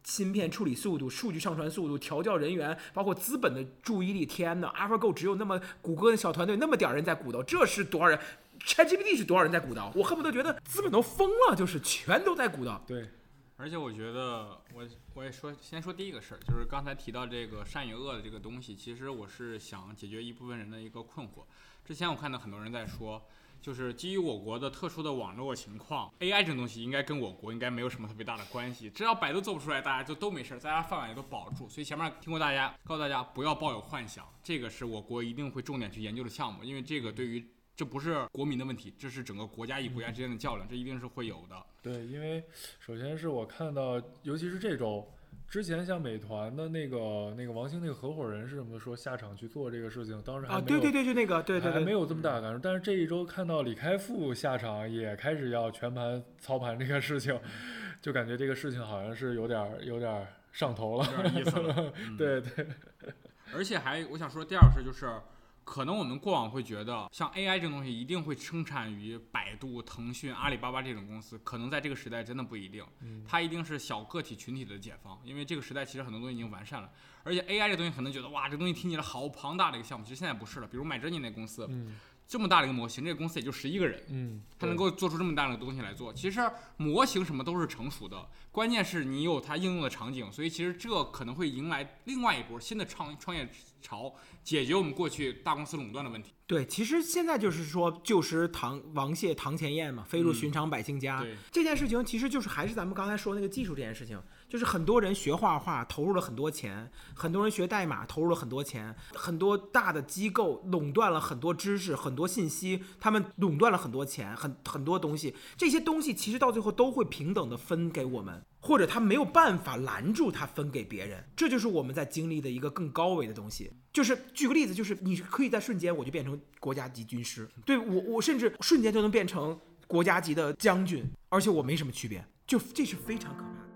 芯片处理速度、数据上传速度、调教人员，包括资本的注意力。天呐 a l p h a Go 只有那么谷歌的小团队那么点人在鼓捣，这是多少人？ChatGPT 是多少人在鼓捣？我恨不得觉得资本都疯了，就是全都在鼓捣。对，而且我觉得，我我也说，先说第一个事儿，就是刚才提到这个善与恶的这个东西，其实我是想解决一部分人的一个困惑。之前我看到很多人在说。就是基于我国的特殊的网络情况，AI 这种东西应该跟我国应该没有什么特别大的关系。只要百度做不出来，大家就都没事，大家饭碗也都保住。所以前面听过大家告诉大家不要抱有幻想，这个是我国一定会重点去研究的项目，因为这个对于这不是国民的问题，这是整个国家与国家之间的较量，这一定是会有的。对，因为首先是我看到，尤其是这周。之前像美团的那个那个王兴那个合伙人是怎么说下场去做这个事情，当时啊对对对就那个对对还没有这么大的感受，但是这一周看到李开复下场也开始要全盘操盘这个事情，就感觉这个事情好像是有点有点上头了，有点意思了，对对，而且还我想说第二事就是。可能我们过往会觉得，像 AI 这种东西一定会生产于百度、腾讯、阿里巴巴这种公司，可能在这个时代真的不一定，它一定是小个体群体的解放，因为这个时代其实很多东西已经完善了，而且 AI 这东西可能觉得哇，这东西听起来好庞大的一个项目，其实现在不是了，比如买珍妮那公司。这么大的一个模型，这个公司也就十一个人，嗯，他能够做出这么大的东西来做。其实模型什么都是成熟的，关键是你有它应用的场景。所以其实这可能会迎来另外一波新的创创业潮，解决我们过去大公司垄断的问题。对，其实现在就是说旧时唐王谢堂前燕嘛，飞入寻常百姓家。这件事情其实就是还是咱们刚才说那个技术这件事情。就是很多人学画画投入了很多钱，很多人学代码投入了很多钱，很多大的机构垄断了很多知识、很多信息，他们垄断了很多钱、很很多东西。这些东西其实到最后都会平等的分给我们，或者他没有办法拦住他分给别人。这就是我们在经历的一个更高维的东西。就是举个例子，就是你可以在瞬间我就变成国家级军师，对我我甚至瞬间就能变成国家级的将军，而且我没什么区别，就这是非常可怕。再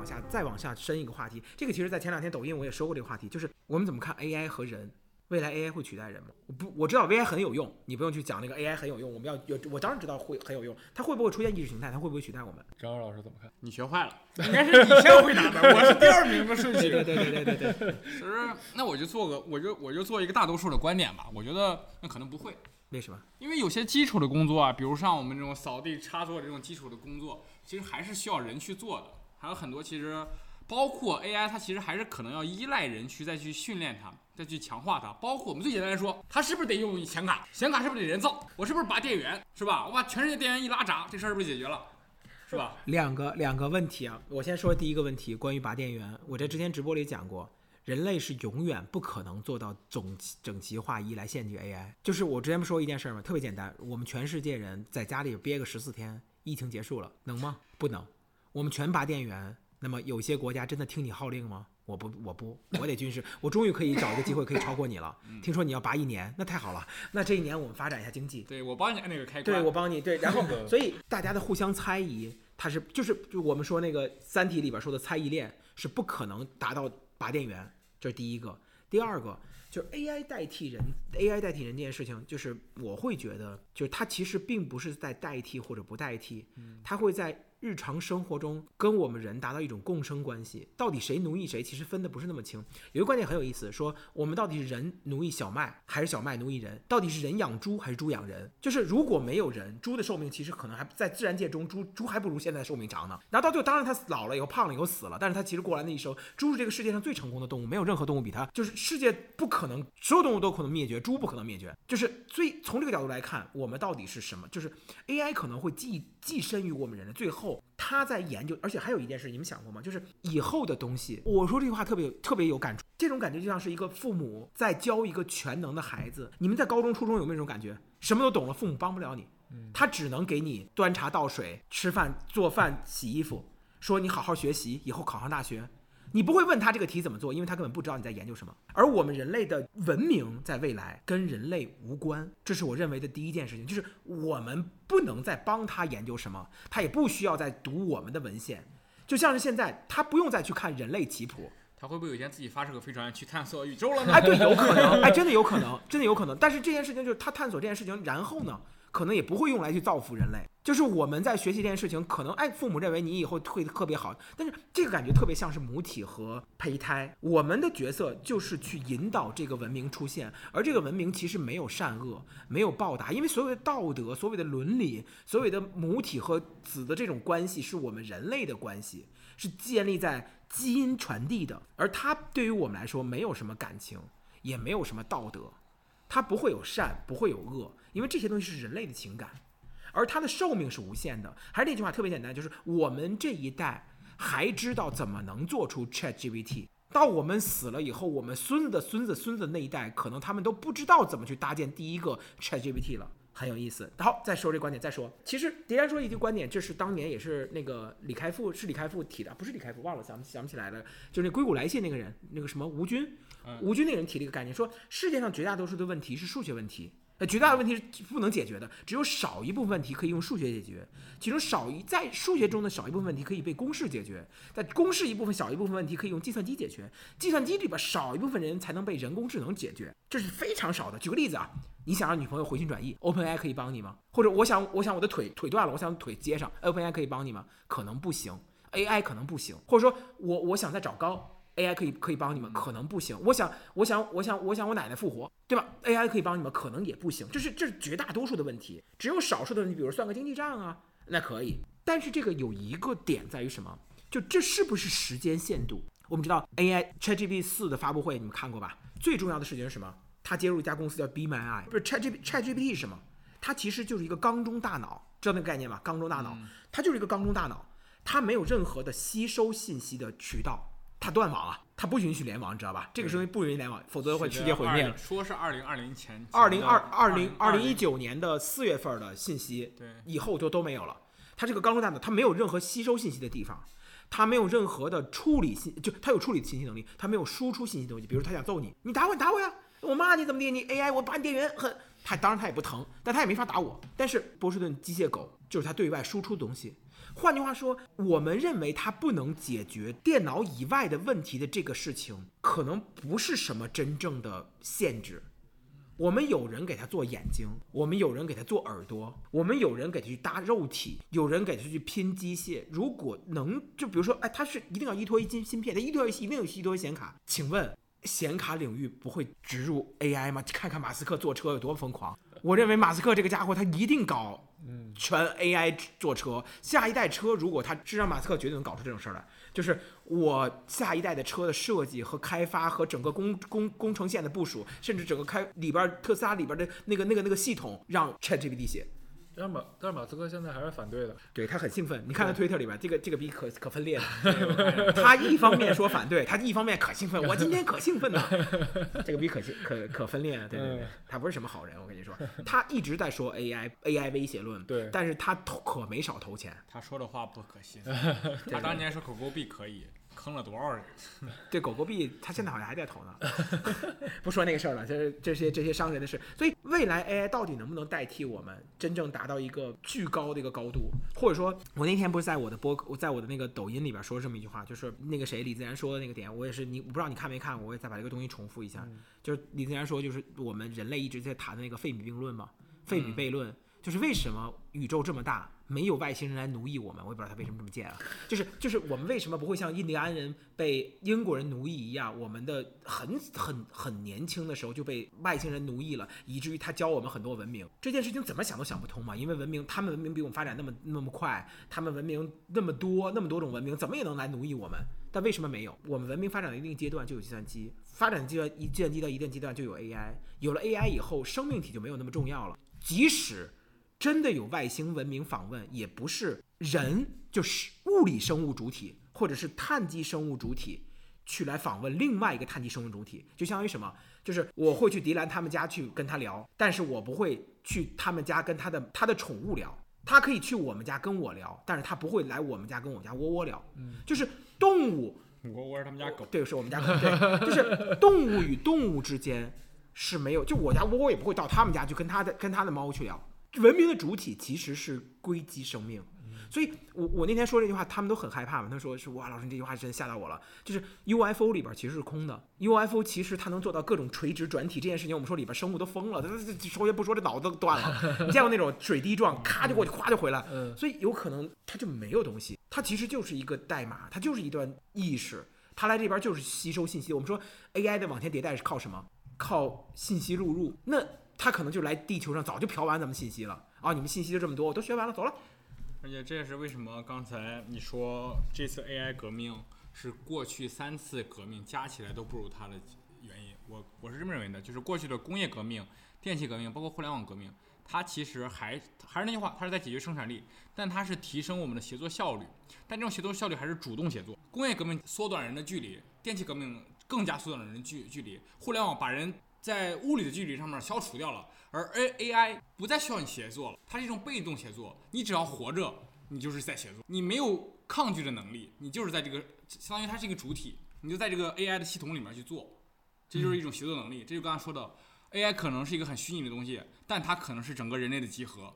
往下，再往下深一个话题，这个其实，在前两天抖音我也说过这个话题，就是我们怎么看 AI 和人。未来 AI 会取代人吗？我不，我知道 AI 很有用，你不用去讲那个 AI 很有用。我们要有，我当然知道会很有用。它会不会出现意识形态？它会不会取代我们？张老师怎么看？你学坏了，应该是你先回答的，我是第二名的顺序。对对对对对对。其实，那我就做个，我就我就做一个大多数的观点吧。我觉得那可能不会，为什么？因为有些基础的工作啊，比如像我们这种扫地、插座这种基础的工作，其实还是需要人去做的。还有很多其实。包括 AI，它其实还是可能要依赖人去再去训练它，再去强化它。包括我们最简单来说，它是不是得用显卡？显卡是不是得人造？我是不是拔电源？是吧？我把全世界电源一拉闸，这事儿是不是解决了？是吧？两个两个问题啊，我先说第一个问题，关于拔电源。我在之前直播里讲过，人类是永远不可能做到总整齐划一来限制 AI。就是我之前不说一件事儿吗？特别简单，我们全世界人在家里憋个十四天，疫情结束了，能吗？不能。我们全拔电源。那么有些国家真的听你号令吗？我不，我不，我得军事。我终于可以找一个机会可以超过你了。听说你要拔一年，那太好了。那这一年我们发展一下经济。对，我帮你按那个开关。对，我帮你。对，然后所以大家的互相猜疑，它是就是就我们说那个《三体》里边说的猜疑链是不可能达到拔电源，这是第一个。第二个就是 AI 代替人，AI 代替人这件事情，就是我会觉得，就是它其实并不是在代替或者不代替，它会在。日常生活中跟我们人达到一种共生关系，到底谁奴役谁，其实分的不是那么清。有一个观点很有意思，说我们到底是人奴役小麦，还是小麦奴役人？到底是人养猪还是猪养人？就是如果没有人，猪的寿命其实可能还在自然界中，猪猪还不如现在寿命长呢。然后到最后，当然它老了以后胖了以后死了，但是它其实过完的一生，猪是这个世界上最成功的动物，没有任何动物比它，就是世界不可能，所有动物都可能灭绝，猪不可能灭绝。就是最从这个角度来看，我们到底是什么？就是 AI 可能会寄寄生于我们人类，最后。他在研究，而且还有一件事，你们想过吗？就是以后的东西。我说这句话特别有特别有感触，这种感觉就像是一个父母在教一个全能的孩子。你们在高中、初中有没有这种感觉？什么都懂了，父母帮不了你，他只能给你端茶倒水、吃饭、做饭、洗衣服，说你好好学习，以后考上大学。你不会问他这个题怎么做，因为他根本不知道你在研究什么。而我们人类的文明在未来跟人类无关，这是我认为的第一件事情，就是我们不能再帮他研究什么，他也不需要再读我们的文献，就像是现在他不用再去看人类棋谱，他会不会有一天自己发射个飞船去探索宇宙了呢？哎，对，有可能，哎，真的有可能，真的有可能。但是这件事情就是他探索这件事情，然后呢？可能也不会用来去造福人类，就是我们在学习这件事情，可能哎，父母认为你以后会特别好，但是这个感觉特别像是母体和胚胎，我们的角色就是去引导这个文明出现，而这个文明其实没有善恶，没有报答，因为所谓的道德、所谓的伦理、所谓的母体和子的这种关系，是我们人类的关系，是建立在基因传递的，而它对于我们来说没有什么感情，也没有什么道德，它不会有善，不会有恶。因为这些东西是人类的情感，而它的寿命是无限的。还是那句话，特别简单，就是我们这一代还知道怎么能做出 ChatGPT，到我们死了以后，我们孙子孙子孙子那一代，可能他们都不知道怎么去搭建第一个 ChatGPT 了，很有意思。好，再说这观点，再说，其实狄安说一句观点，这是当年也是那个李开复，是李开复提的，不是李开复，忘了，想想不起来了，就是那硅谷来信那个人，那个什么吴军，吴军那个人提了一个概念，说世界上绝大多数的问题是数学问题。呃，绝大的问题是不能解决的，只有少一部分问题可以用数学解决，其中少一在数学中的少一部分问题可以被公式解决，在公式一部分小一部分问题可以用计算机解决，计算机里边少一部分人才能被人工智能解决，这是非常少的。举个例子啊，你想让女朋友回心转意，OpenAI 可以帮你吗？或者我想我想我的腿腿断了，我想腿接上，OpenAI 可以帮你吗？可能不行，AI 可能不行，或者说我我想再长高。AI 可以可以帮你们，可能不行。我想，我想，我想，我想我奶奶复活，对吧？AI 可以帮你们，可能也不行。这是这是绝大多数的问题，只有少数的问题，比如算个经济账啊，那可以。但是这个有一个点在于什么？就这是不是时间限度？我们知道 AI ChatGPT 四的发布会你们看过吧？最重要的事情是什么？它接入一家公司叫 Be My Eye，不是 ChatGPT ChatGPT 是什么？它其实就是一个缸中大脑，知道那个概念吗？缸中大脑，它就是一个缸中大脑，它没有任何的吸收信息的渠道。它断网啊，它不允许联网，你知道吧？这个东西不允许联网，否则会世界毁灭。说是二零二零前，二零二二零二零一九年的四月份的信息，对，以后就都没有了。它这个刚中大脑，它没有任何吸收信息的地方，它没有任何的处理信，就它有处理信息能力，它没有输出信息东西。比如它想揍你，你打我，你打我呀！我骂你怎么地？你 AI，我把你电源，很。他当然他也不疼，但他也没法打我。但是波士顿机械狗就是他对外输出的东西。换句话说，我们认为它不能解决电脑以外的问题的这个事情，可能不是什么真正的限制。我们有人给他做眼睛，我们有人给他做耳朵，我们有人给他去搭肉体，有人给他去拼机械。如果能，就比如说，哎，他是一定要依托一芯芯片，他依托于一定有依托于显卡。请问，显卡领域不会植入 AI 吗？看看马斯克坐车有多疯狂。我认为马斯克这个家伙，他一定搞全 AI 坐车。下一代车，如果他是让马斯克绝对能搞出这种事儿来，就是我下一代的车的设计和开发和整个工工工程线的部署，甚至整个开里边特斯拉里边的那个那个那个系统，让 ChatGPT 写。但是马但是马斯克现在还是反对的，对他很兴奋。你看他推特里边，这个这个逼可可分裂了。他一方面说反对，他一方面可兴奋。我今天可兴奋了，这个逼可兴可可分裂。对对对，他不是什么好人，我跟你说。他一直在说 AI AI 威胁论，对，但是他投可没少投钱。他说的话不可信。他当年说狗狗币可以。坑了多少人？对狗狗币，他现在好像还在投呢。不说那个事儿了，就是这些这些商人的事。所以未来 AI 到底能不能代替我们，真正达到一个巨高的一个高度？或者说，我那天不是在我的播，我在我的那个抖音里边说这么一句话，就是那个谁李自然说的那个点，我也是你，我不知道你看没看，我也再把这个东西重复一下。就是李自然说，就是我们人类一直在谈的那个费米并论嘛，费米悖论，就是为什么宇宙这么大？没有外星人来奴役我们，我也不知道他为什么这么贱啊！就是就是我们为什么不会像印第安人被英国人奴役一样？我们的很很很年轻的时候就被外星人奴役了，以至于他教我们很多文明。这件事情怎么想都想不通嘛！因为文明，他们文明比我们发展那么那么快，他们文明那么多那么多种文明，怎么也能来奴役我们？但为什么没有？我们文明发展到一定阶段就有计算机，发展阶段一计算机到一定阶段就有 AI，有了 AI 以后，生命体就没有那么重要了。即使真的有外星文明访问，也不是人，就是物理生物主体，或者是碳基生物主体去来访问另外一个碳基生物主体，就相当于什么？就是我会去迪兰他们家去跟他聊，但是我不会去他们家跟他的他的宠物聊。他可以去我们家跟我聊，但是他不会来我们家跟我家窝窝聊。嗯，就是动物，窝窝是他们家狗，对，是我们家狗，对，就是动物与动物之间是没有，就我家窝窝也不会到他们家去跟他的跟他的猫去聊。文明的主体其实是硅基生命，所以我我那天说这句话，他们都很害怕嘛。他说是哇，老师你这句话真吓到我了。就是 UFO 里边其实是空的，UFO 其实它能做到各种垂直转体这件事情，我们说里边生物都疯了，他首先不说这脑子都断了。你见过那种水滴状，咔就过去，咵就回来。所以有可能它就没有东西，它其实就是一个代码，它就是一段意识，它来这边就是吸收信息。我们说 AI 的往前迭代是靠什么？靠信息录入。那他可能就来地球上，早就嫖完咱们信息了啊！你们信息就这么多，我都学完了，走了。而且这也是为什么刚才你说这次 AI 革命是过去三次革命加起来都不如它的原因。我我是这么认为的，就是过去的工业革命、电气革命，包括互联网革命，它其实还还是那句话，它是在解决生产力，但它是提升我们的协作效率。但这种协作效率还是主动协作。工业革命缩短人的距离，电气革命更加缩短人的距距离，互联网把人。在物理的距离上面消除掉了，而 A A I 不再需要你协作了，它是一种被动协作。你只要活着，你就是在协作，你没有抗拒的能力，你就是在这个相当于它是一个主体，你就在这个 A I 的系统里面去做，这就是一种协作能力。这就刚才说的，A I 可能是一个很虚拟的东西，但它可能是整个人类的集合，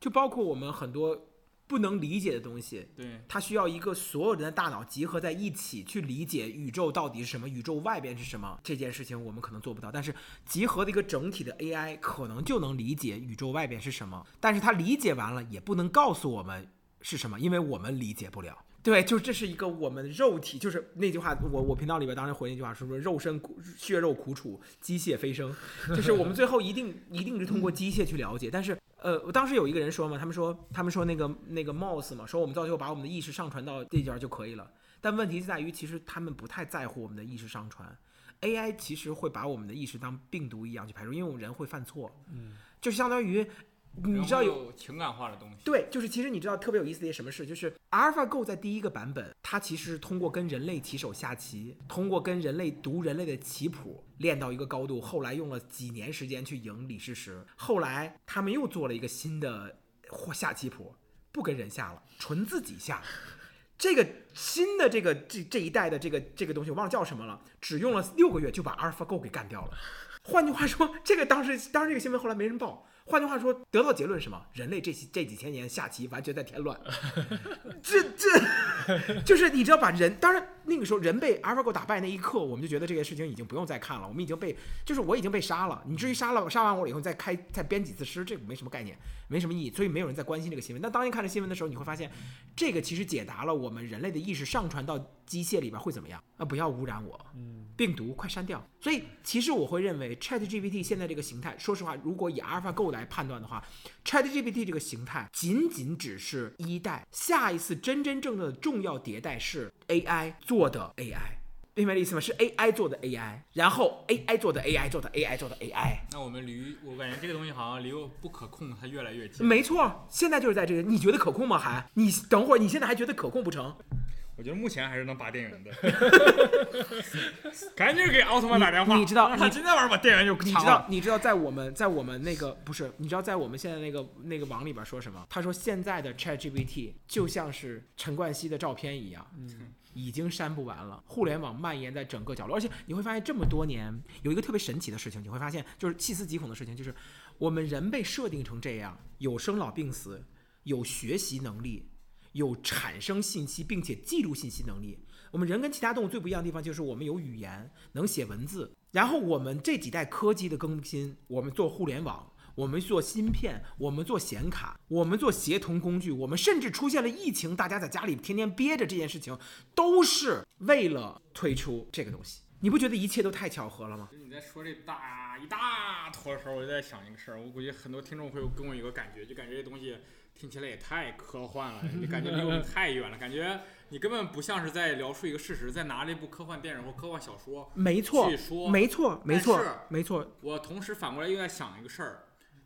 就包括我们很多。不能理解的东西，对，它需要一个所有人的大脑集合在一起去理解宇宙到底是什么，宇宙外边是什么这件事情，我们可能做不到。但是集合的一个整体的 AI 可能就能理解宇宙外边是什么，但是它理解完了也不能告诉我们是什么，因为我们理解不了。对，就这是一个我们肉体，就是那句话，我我频道里边当时回那句话，是不是肉身血肉苦楚，机械飞升，就是我们最后一定一定是通过机械去了解，但是。呃，我当时有一个人说嘛，他们说，他们说那个那个 Mouse 嘛，说我们到最后把我们的意识上传到地界就可以了。但问题是在于，其实他们不太在乎我们的意识上传。AI 其实会把我们的意识当病毒一样去排除，因为我们人会犯错，嗯，就相当于。你知道有情感化的东西，对，就是其实你知道特别有意思的一什么事，就是 AlphaGo 在第一个版本，它其实是通过跟人类棋手下棋，通过跟人类读人类的棋谱练到一个高度，后来用了几年时间去赢李世石。后来他们又做了一个新的下棋谱，不跟人下了，纯自己下。这个新的这个这这一代的这个这个东西，我忘了叫什么了，只用了六个月就把 AlphaGo 给干掉了。换句话说，这个当时当时这个新闻后来没人报。换句话说，得到结论是什么？人类这这几千年下棋完全在添乱。这这 就是你知道把人，当然那个时候人被 AlphaGo 打败那一刻，我们就觉得这件事情已经不用再看了，我们已经被就是我已经被杀了。你至于杀了杀完我以后再开再编几次诗，这个没什么概念，没什么意义，所以没有人在关心这个新闻。但当你看这新闻的时候，你会发现，这个其实解答了我们人类的意识上传到机械里边会怎么样啊？不要污染我，病毒快删掉。所以其实我会认为 ChatGPT 现在这个形态，说实话，如果以 AlphaGo 来判断的话，ChatGPT 这个形态仅仅只是一代，下一次真真正正的重要迭代是 AI 做的 AI。明白这意思吗？是 AI 做的 AI，然后 AI 做的 AI 做的 AI 做的 AI。那我们离我感觉这个东西好像离不可控它越来越近。没错，现在就是在这个，你觉得可控吗？还你等会儿，你现在还觉得可控不成？我觉得目前还是能拔电源的。赶紧给奥特曼打电话，你你知道他今天晚上把电源就你，知道你知道在我们在我们那个不是，你知道在我们现在那个那个网里边说什么？他说现在的 ChatGPT 就像是陈冠希的照片一样，已经删不完了。互联网蔓延在整个角落，而且你会发现这么多年有一个特别神奇的事情，你会发现就是细思极恐的事情，就是我们人被设定成这样，有生老病死，有学习能力，有产生信息并且记录信息能力。我们人跟其他动物最不一样的地方就是我们有语言，能写文字。然后我们这几代科技的更新，我们做互联网，我们做芯片，我们做显卡，我们做协同工具，我们甚至出现了疫情，大家在家里天天憋着这件事情，都是为了推出这个东西。你不觉得一切都太巧合了吗？你在说这大一大坨的时候，我就在想一个事儿，我估计很多听众会有跟我有个感觉，就感觉这东西听起来也太科幻了，你感觉离我们太远了，感觉你根本不像是在描述一个事实，在拿这部科幻电影或科幻小说。没错去，说没错，没错，没错。我同时反过来又在想一个事儿，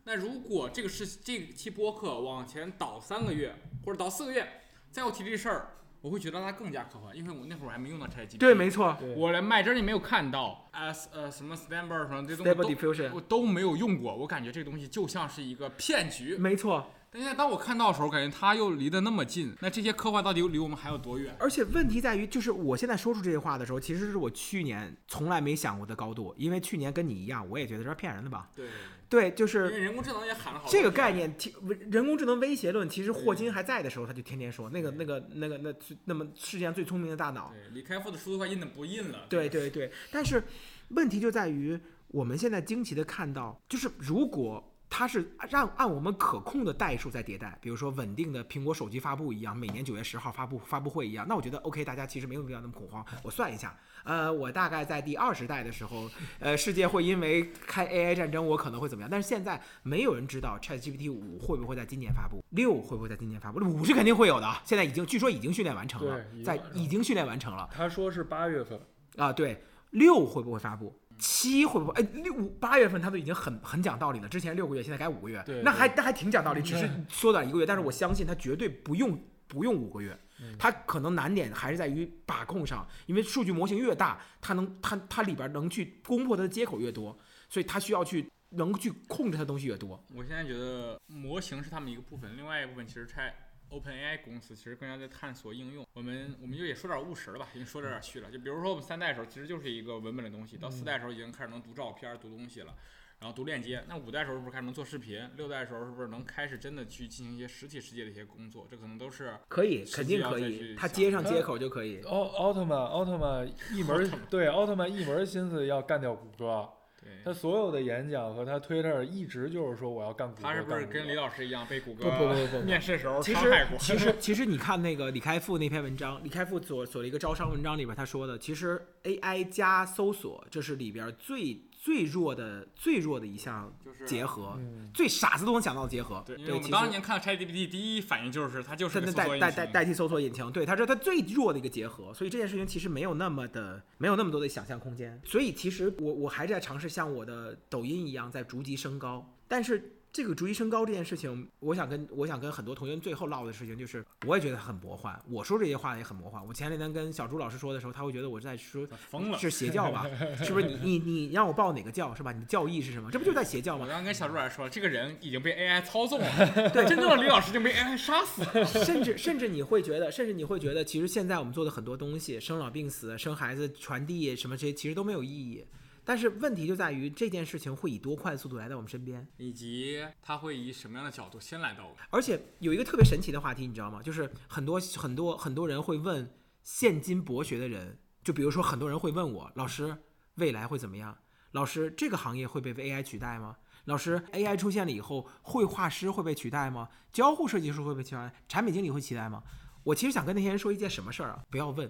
那如果这个是这期播客往前倒三个月或者倒四个月，再要提这事儿，我会觉得它更加科幻，因为我那会儿还没用到 ChatGPT。对，没错。我连麦针也没有看到，，S 呃什么 Stable 什么这东西我都没有用过，我感觉这个东西就像是一个骗局。没错，但现在当我看到的时候，感觉它又离得那么近，那这些科幻到底离我们还有多远？而且问题在于，就是我现在说出这些话的时候，其实是我去年从来没想过的高度，因为去年跟你一样，我也觉得这是骗人的吧。对，对，就因是为人工智能也喊了好这个概念，提人工智能威胁论，其实霍金还在的时候，他就天天说那个那个那个那那么世界上最聪明的大脑。对，李开复的书都快印的不印了。对对对，但是问题就在于，我们现在惊奇的看到，就是如果它是让按我们可控的代数在迭代，比如说稳定的苹果手机发布一样，每年九月十号发布发布会一样，那我觉得 OK，大家其实没有必要那么恐慌。我算一下，呃，我大概在第二十代的时候，呃，世界会因为开 AI 战争，我可能会怎么样？但是现在没有人知道 ChatGPT 五会不会在今年发布，六会不会在今年发布？五是肯定会有的，啊现在已经据说已经训练完成了在已经训练完成了。他说是八月份，啊，对，六会不会发布？七会不会？哎，六五八月份他都已经很很讲道理了，之前六个月，现在改五个月对，那还那还挺讲道理，只是缩短一个月，但是我相信他绝对不用不用五个月，他可能难点还是在于把控上，因为数据模型越大，它能它它里边能去攻破它的接口越多，所以它需要去能去控制它的东西越多。我现在觉得模型是他们一个部分，另外一部分其实拆 OpenAI 公司其实更加在探索应用。我们我们就也说点务实了吧，已经说的有点虚了。就比如说我们三代的时候，其实就是一个文本的东西，到四代的时候已经开始能读照片、读东西了。然后读链接，那五代的时候是不是开始能做视频？六代的时候是不是能开始真的去进行一些实体世界的一些工作？这可能都是可以，肯定可以，它接上接口就可以。奥奥特曼奥特曼一门儿对奥特曼一门儿心思要干掉谷歌，他。所有的演讲和他推特一直就是说我要干谷歌。他是不是跟李老师一样被谷歌不不不不不面试时候其实伤害过？其实其实你看那个李开复那篇文章，李开复所所的一个招商文章里边他说的，其实 AI 加搜索这是里边最最弱的最弱的一项就是结合，嗯，最傻子都能想到的结合。对，因为对，我们当年看到 ChatGPT，第一反应就是它就是代代代。代替搜索引擎，对，它是它最弱的一个结合，所以这件事情其实没有那么的没有那么多的想象空间。所以其实我我还是在尝试像我的抖音一样在逐级升高，但是这个逐一升高这件事情，我想跟我想跟很多同学最后唠的事情，就是我也觉得很魔幻。我说这些话也很魔幻。我前两天跟小朱老师说的时候，他会觉得我在说疯了。是邪教吧？是不是？你你你让我报哪个教是吧？你的教义是什么？这不就在邪教吗？我刚跟小朱老师说，这个人已经被 AI 操纵了。对，真正的李老师已经被 AI 杀死了。甚至甚至你会觉得，甚至你会觉得，其实现在我们做的很多东西，生老病死、生孩子、传递什么这些，其实都没有意义。但是问题就在于这件事情会以多快速度来到我们身边，以及它会以什么样的角度先来到我们。而且有一个特别神奇的话题，你知道吗？就是很多很多很多人会问现今博学的人，就比如说很多人会问我，老师未来会怎么样？老师这个行业会被 AI 取代吗？老师 AI 出现了以后，绘画师会被取代吗？交互设计师会被取代？产品经理会取代吗？我其实想跟那些人说一件什么事儿啊？不要问。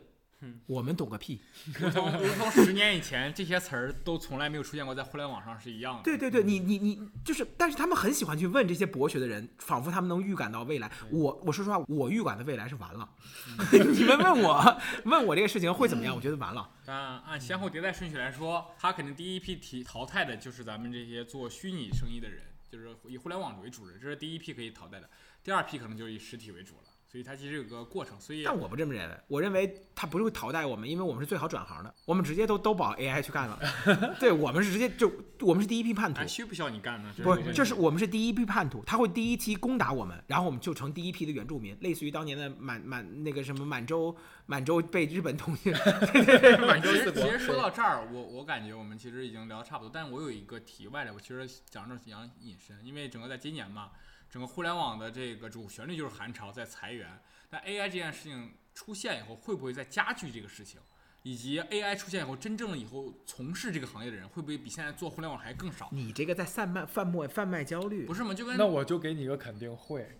我们懂个屁！如同如同十年以前，这些词儿都从来没有出现过在互联网上是一样的。对对对，你你你就是，但是他们很喜欢去问这些博学的人，仿佛他们能预感到未来。我我说实话，我预感的未来是完了。你们问我问我这个事情会怎么样？我觉得完了。但按先后迭代顺序来说，他肯定第一批提淘汰的就是咱们这些做虚拟生意的人，就是以互联网为主的，这是第一批可以淘汰的。第二批可能就是以实体为主了。所以它其实有个过程，所以但我不这么认为，我认为它不是会淘汰我们，因为我们是最好转行的，我们直接都都保 AI 去干了。对我们是直接就我们是第一批叛徒，需不需要你干呢？不是，这是我们是第一批叛徒，他会第一期攻打我们，然后我们就成第一批的原住民，类似于当年的满满那个什么满洲满洲被日本统一。满洲四国。其实说到这儿，我我感觉我们其实已经聊差不多，但是我有一个题外的，我其实讲着想引申，因为整个在今年嘛。整个互联网的这个主旋律就是寒潮在裁员，那 AI 这件事情出现以后，会不会再加剧这个事情？以及 AI 出现以后，真正的以后从事这个行业的人，会不会比现在做互联网还更少？你这个在贩卖贩卖贩卖焦虑？不是吗？就跟那我就给你一个肯定会。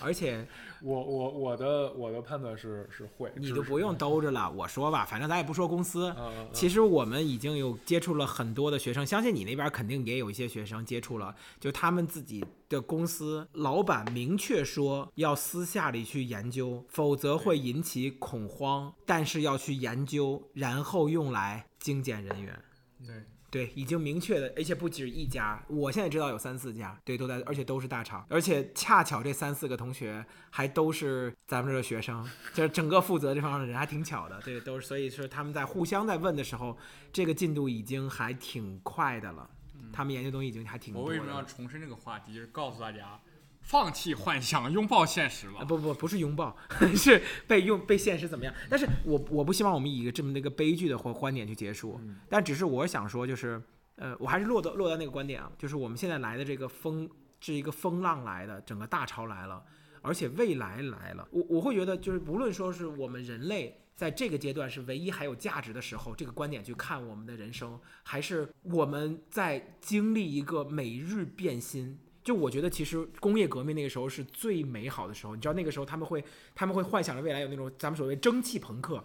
而且，我我我的我的判断是是会，你就不用兜着了。我说吧，反正咱也不说公司。其实我们已经有接触了很多的学生，相信你那边肯定也有一些学生接触了。就他们自己的公司老板明确说要私下里去研究，否则会引起恐慌。但是要去研究，然后用来精简人员。对。对，已经明确的，而且不止一家，我现在知道有三四家，对，都在，而且都是大厂，而且恰巧这三四个同学还都是咱们这的学生，就是整个负责这方面的人还挺巧的，对，都是，所以说他们在互相在问的时候，这个进度已经还挺快的了，他们研究东西已经还挺。我为什么要重申这个话题？就是告诉大家。放弃幻想，拥抱现实了。不不不是拥抱，是被用被现实怎么样？但是我我不希望我们以一个这么的一个悲剧的观观点去结束。但只是我想说，就是呃，我还是落到落到那个观点啊，就是我们现在来的这个风是一个风浪来的，整个大潮来了，而且未来来了。我我会觉得，就是无论说是我们人类在这个阶段是唯一还有价值的时候，这个观点去看我们的人生，还是我们在经历一个每日变心。就我觉得，其实工业革命那个时候是最美好的时候。你知道那个时候他们会他们会幻想着未来有那种咱们所谓蒸汽朋克，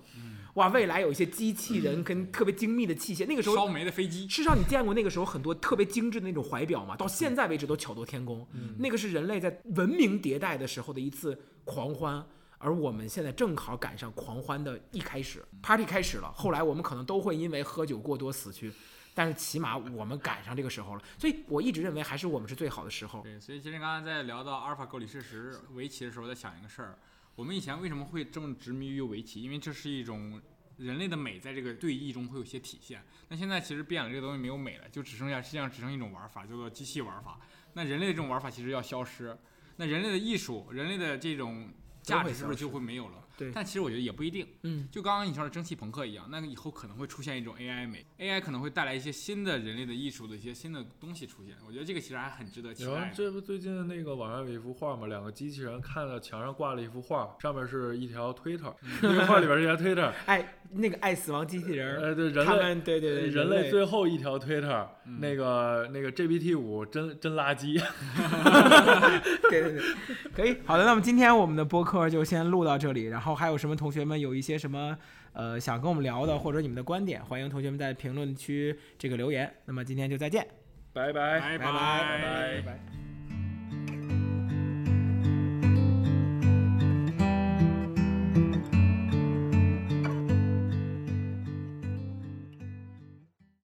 哇，未来有一些机器人跟特别精密的器械。那个时候烧煤的飞机。事实上，你见过那个时候很多特别精致的那种怀表吗？到现在为止都巧夺天工。那个是人类在文明迭代的时候的一次狂欢，而我们现在正好赶上狂欢的一开始，party 开始了。后来我们可能都会因为喝酒过多死去。但是起码我们赶上这个时候了，所以我一直认为还是我们是最好的时候。对，所以其实刚刚在聊到阿尔法狗里事实围棋的时候，在想一个事儿：我们以前为什么会这么执迷于围棋？因为这是一种人类的美，在这个对弈中会有些体现。那现在其实变了，这个东西没有美了，就只剩下实际上只剩一种玩法，叫做机器玩法。那人类的这种玩法其实要消失，那人类的艺术，人类的这种价值是不是就会没有了？但其实我觉得也不一定，嗯，就刚刚你说的蒸汽朋克一样，那个以后可能会出现一种 AI 美，AI 可能会带来一些新的人类的艺术的一些新的东西出现。我觉得这个其实还很值得期待。这不最近那个网上有一幅画吗？两个机器人看到墙上挂了一幅画，上面是一条推特，那个画里边是一条推特。爱，那个爱死亡机器人，呃，对，人类，对对对，人类最后一条推特，那个那个 GPT 五真真垃圾。对对对，可以，好的，那么今天我们的播客就先录到这里，然后还有什么同学们？们有一些什么呃想跟我们聊的，或者你们的观点，欢迎同学们在评论区这个留言。那么今天就再见，拜拜拜拜拜拜。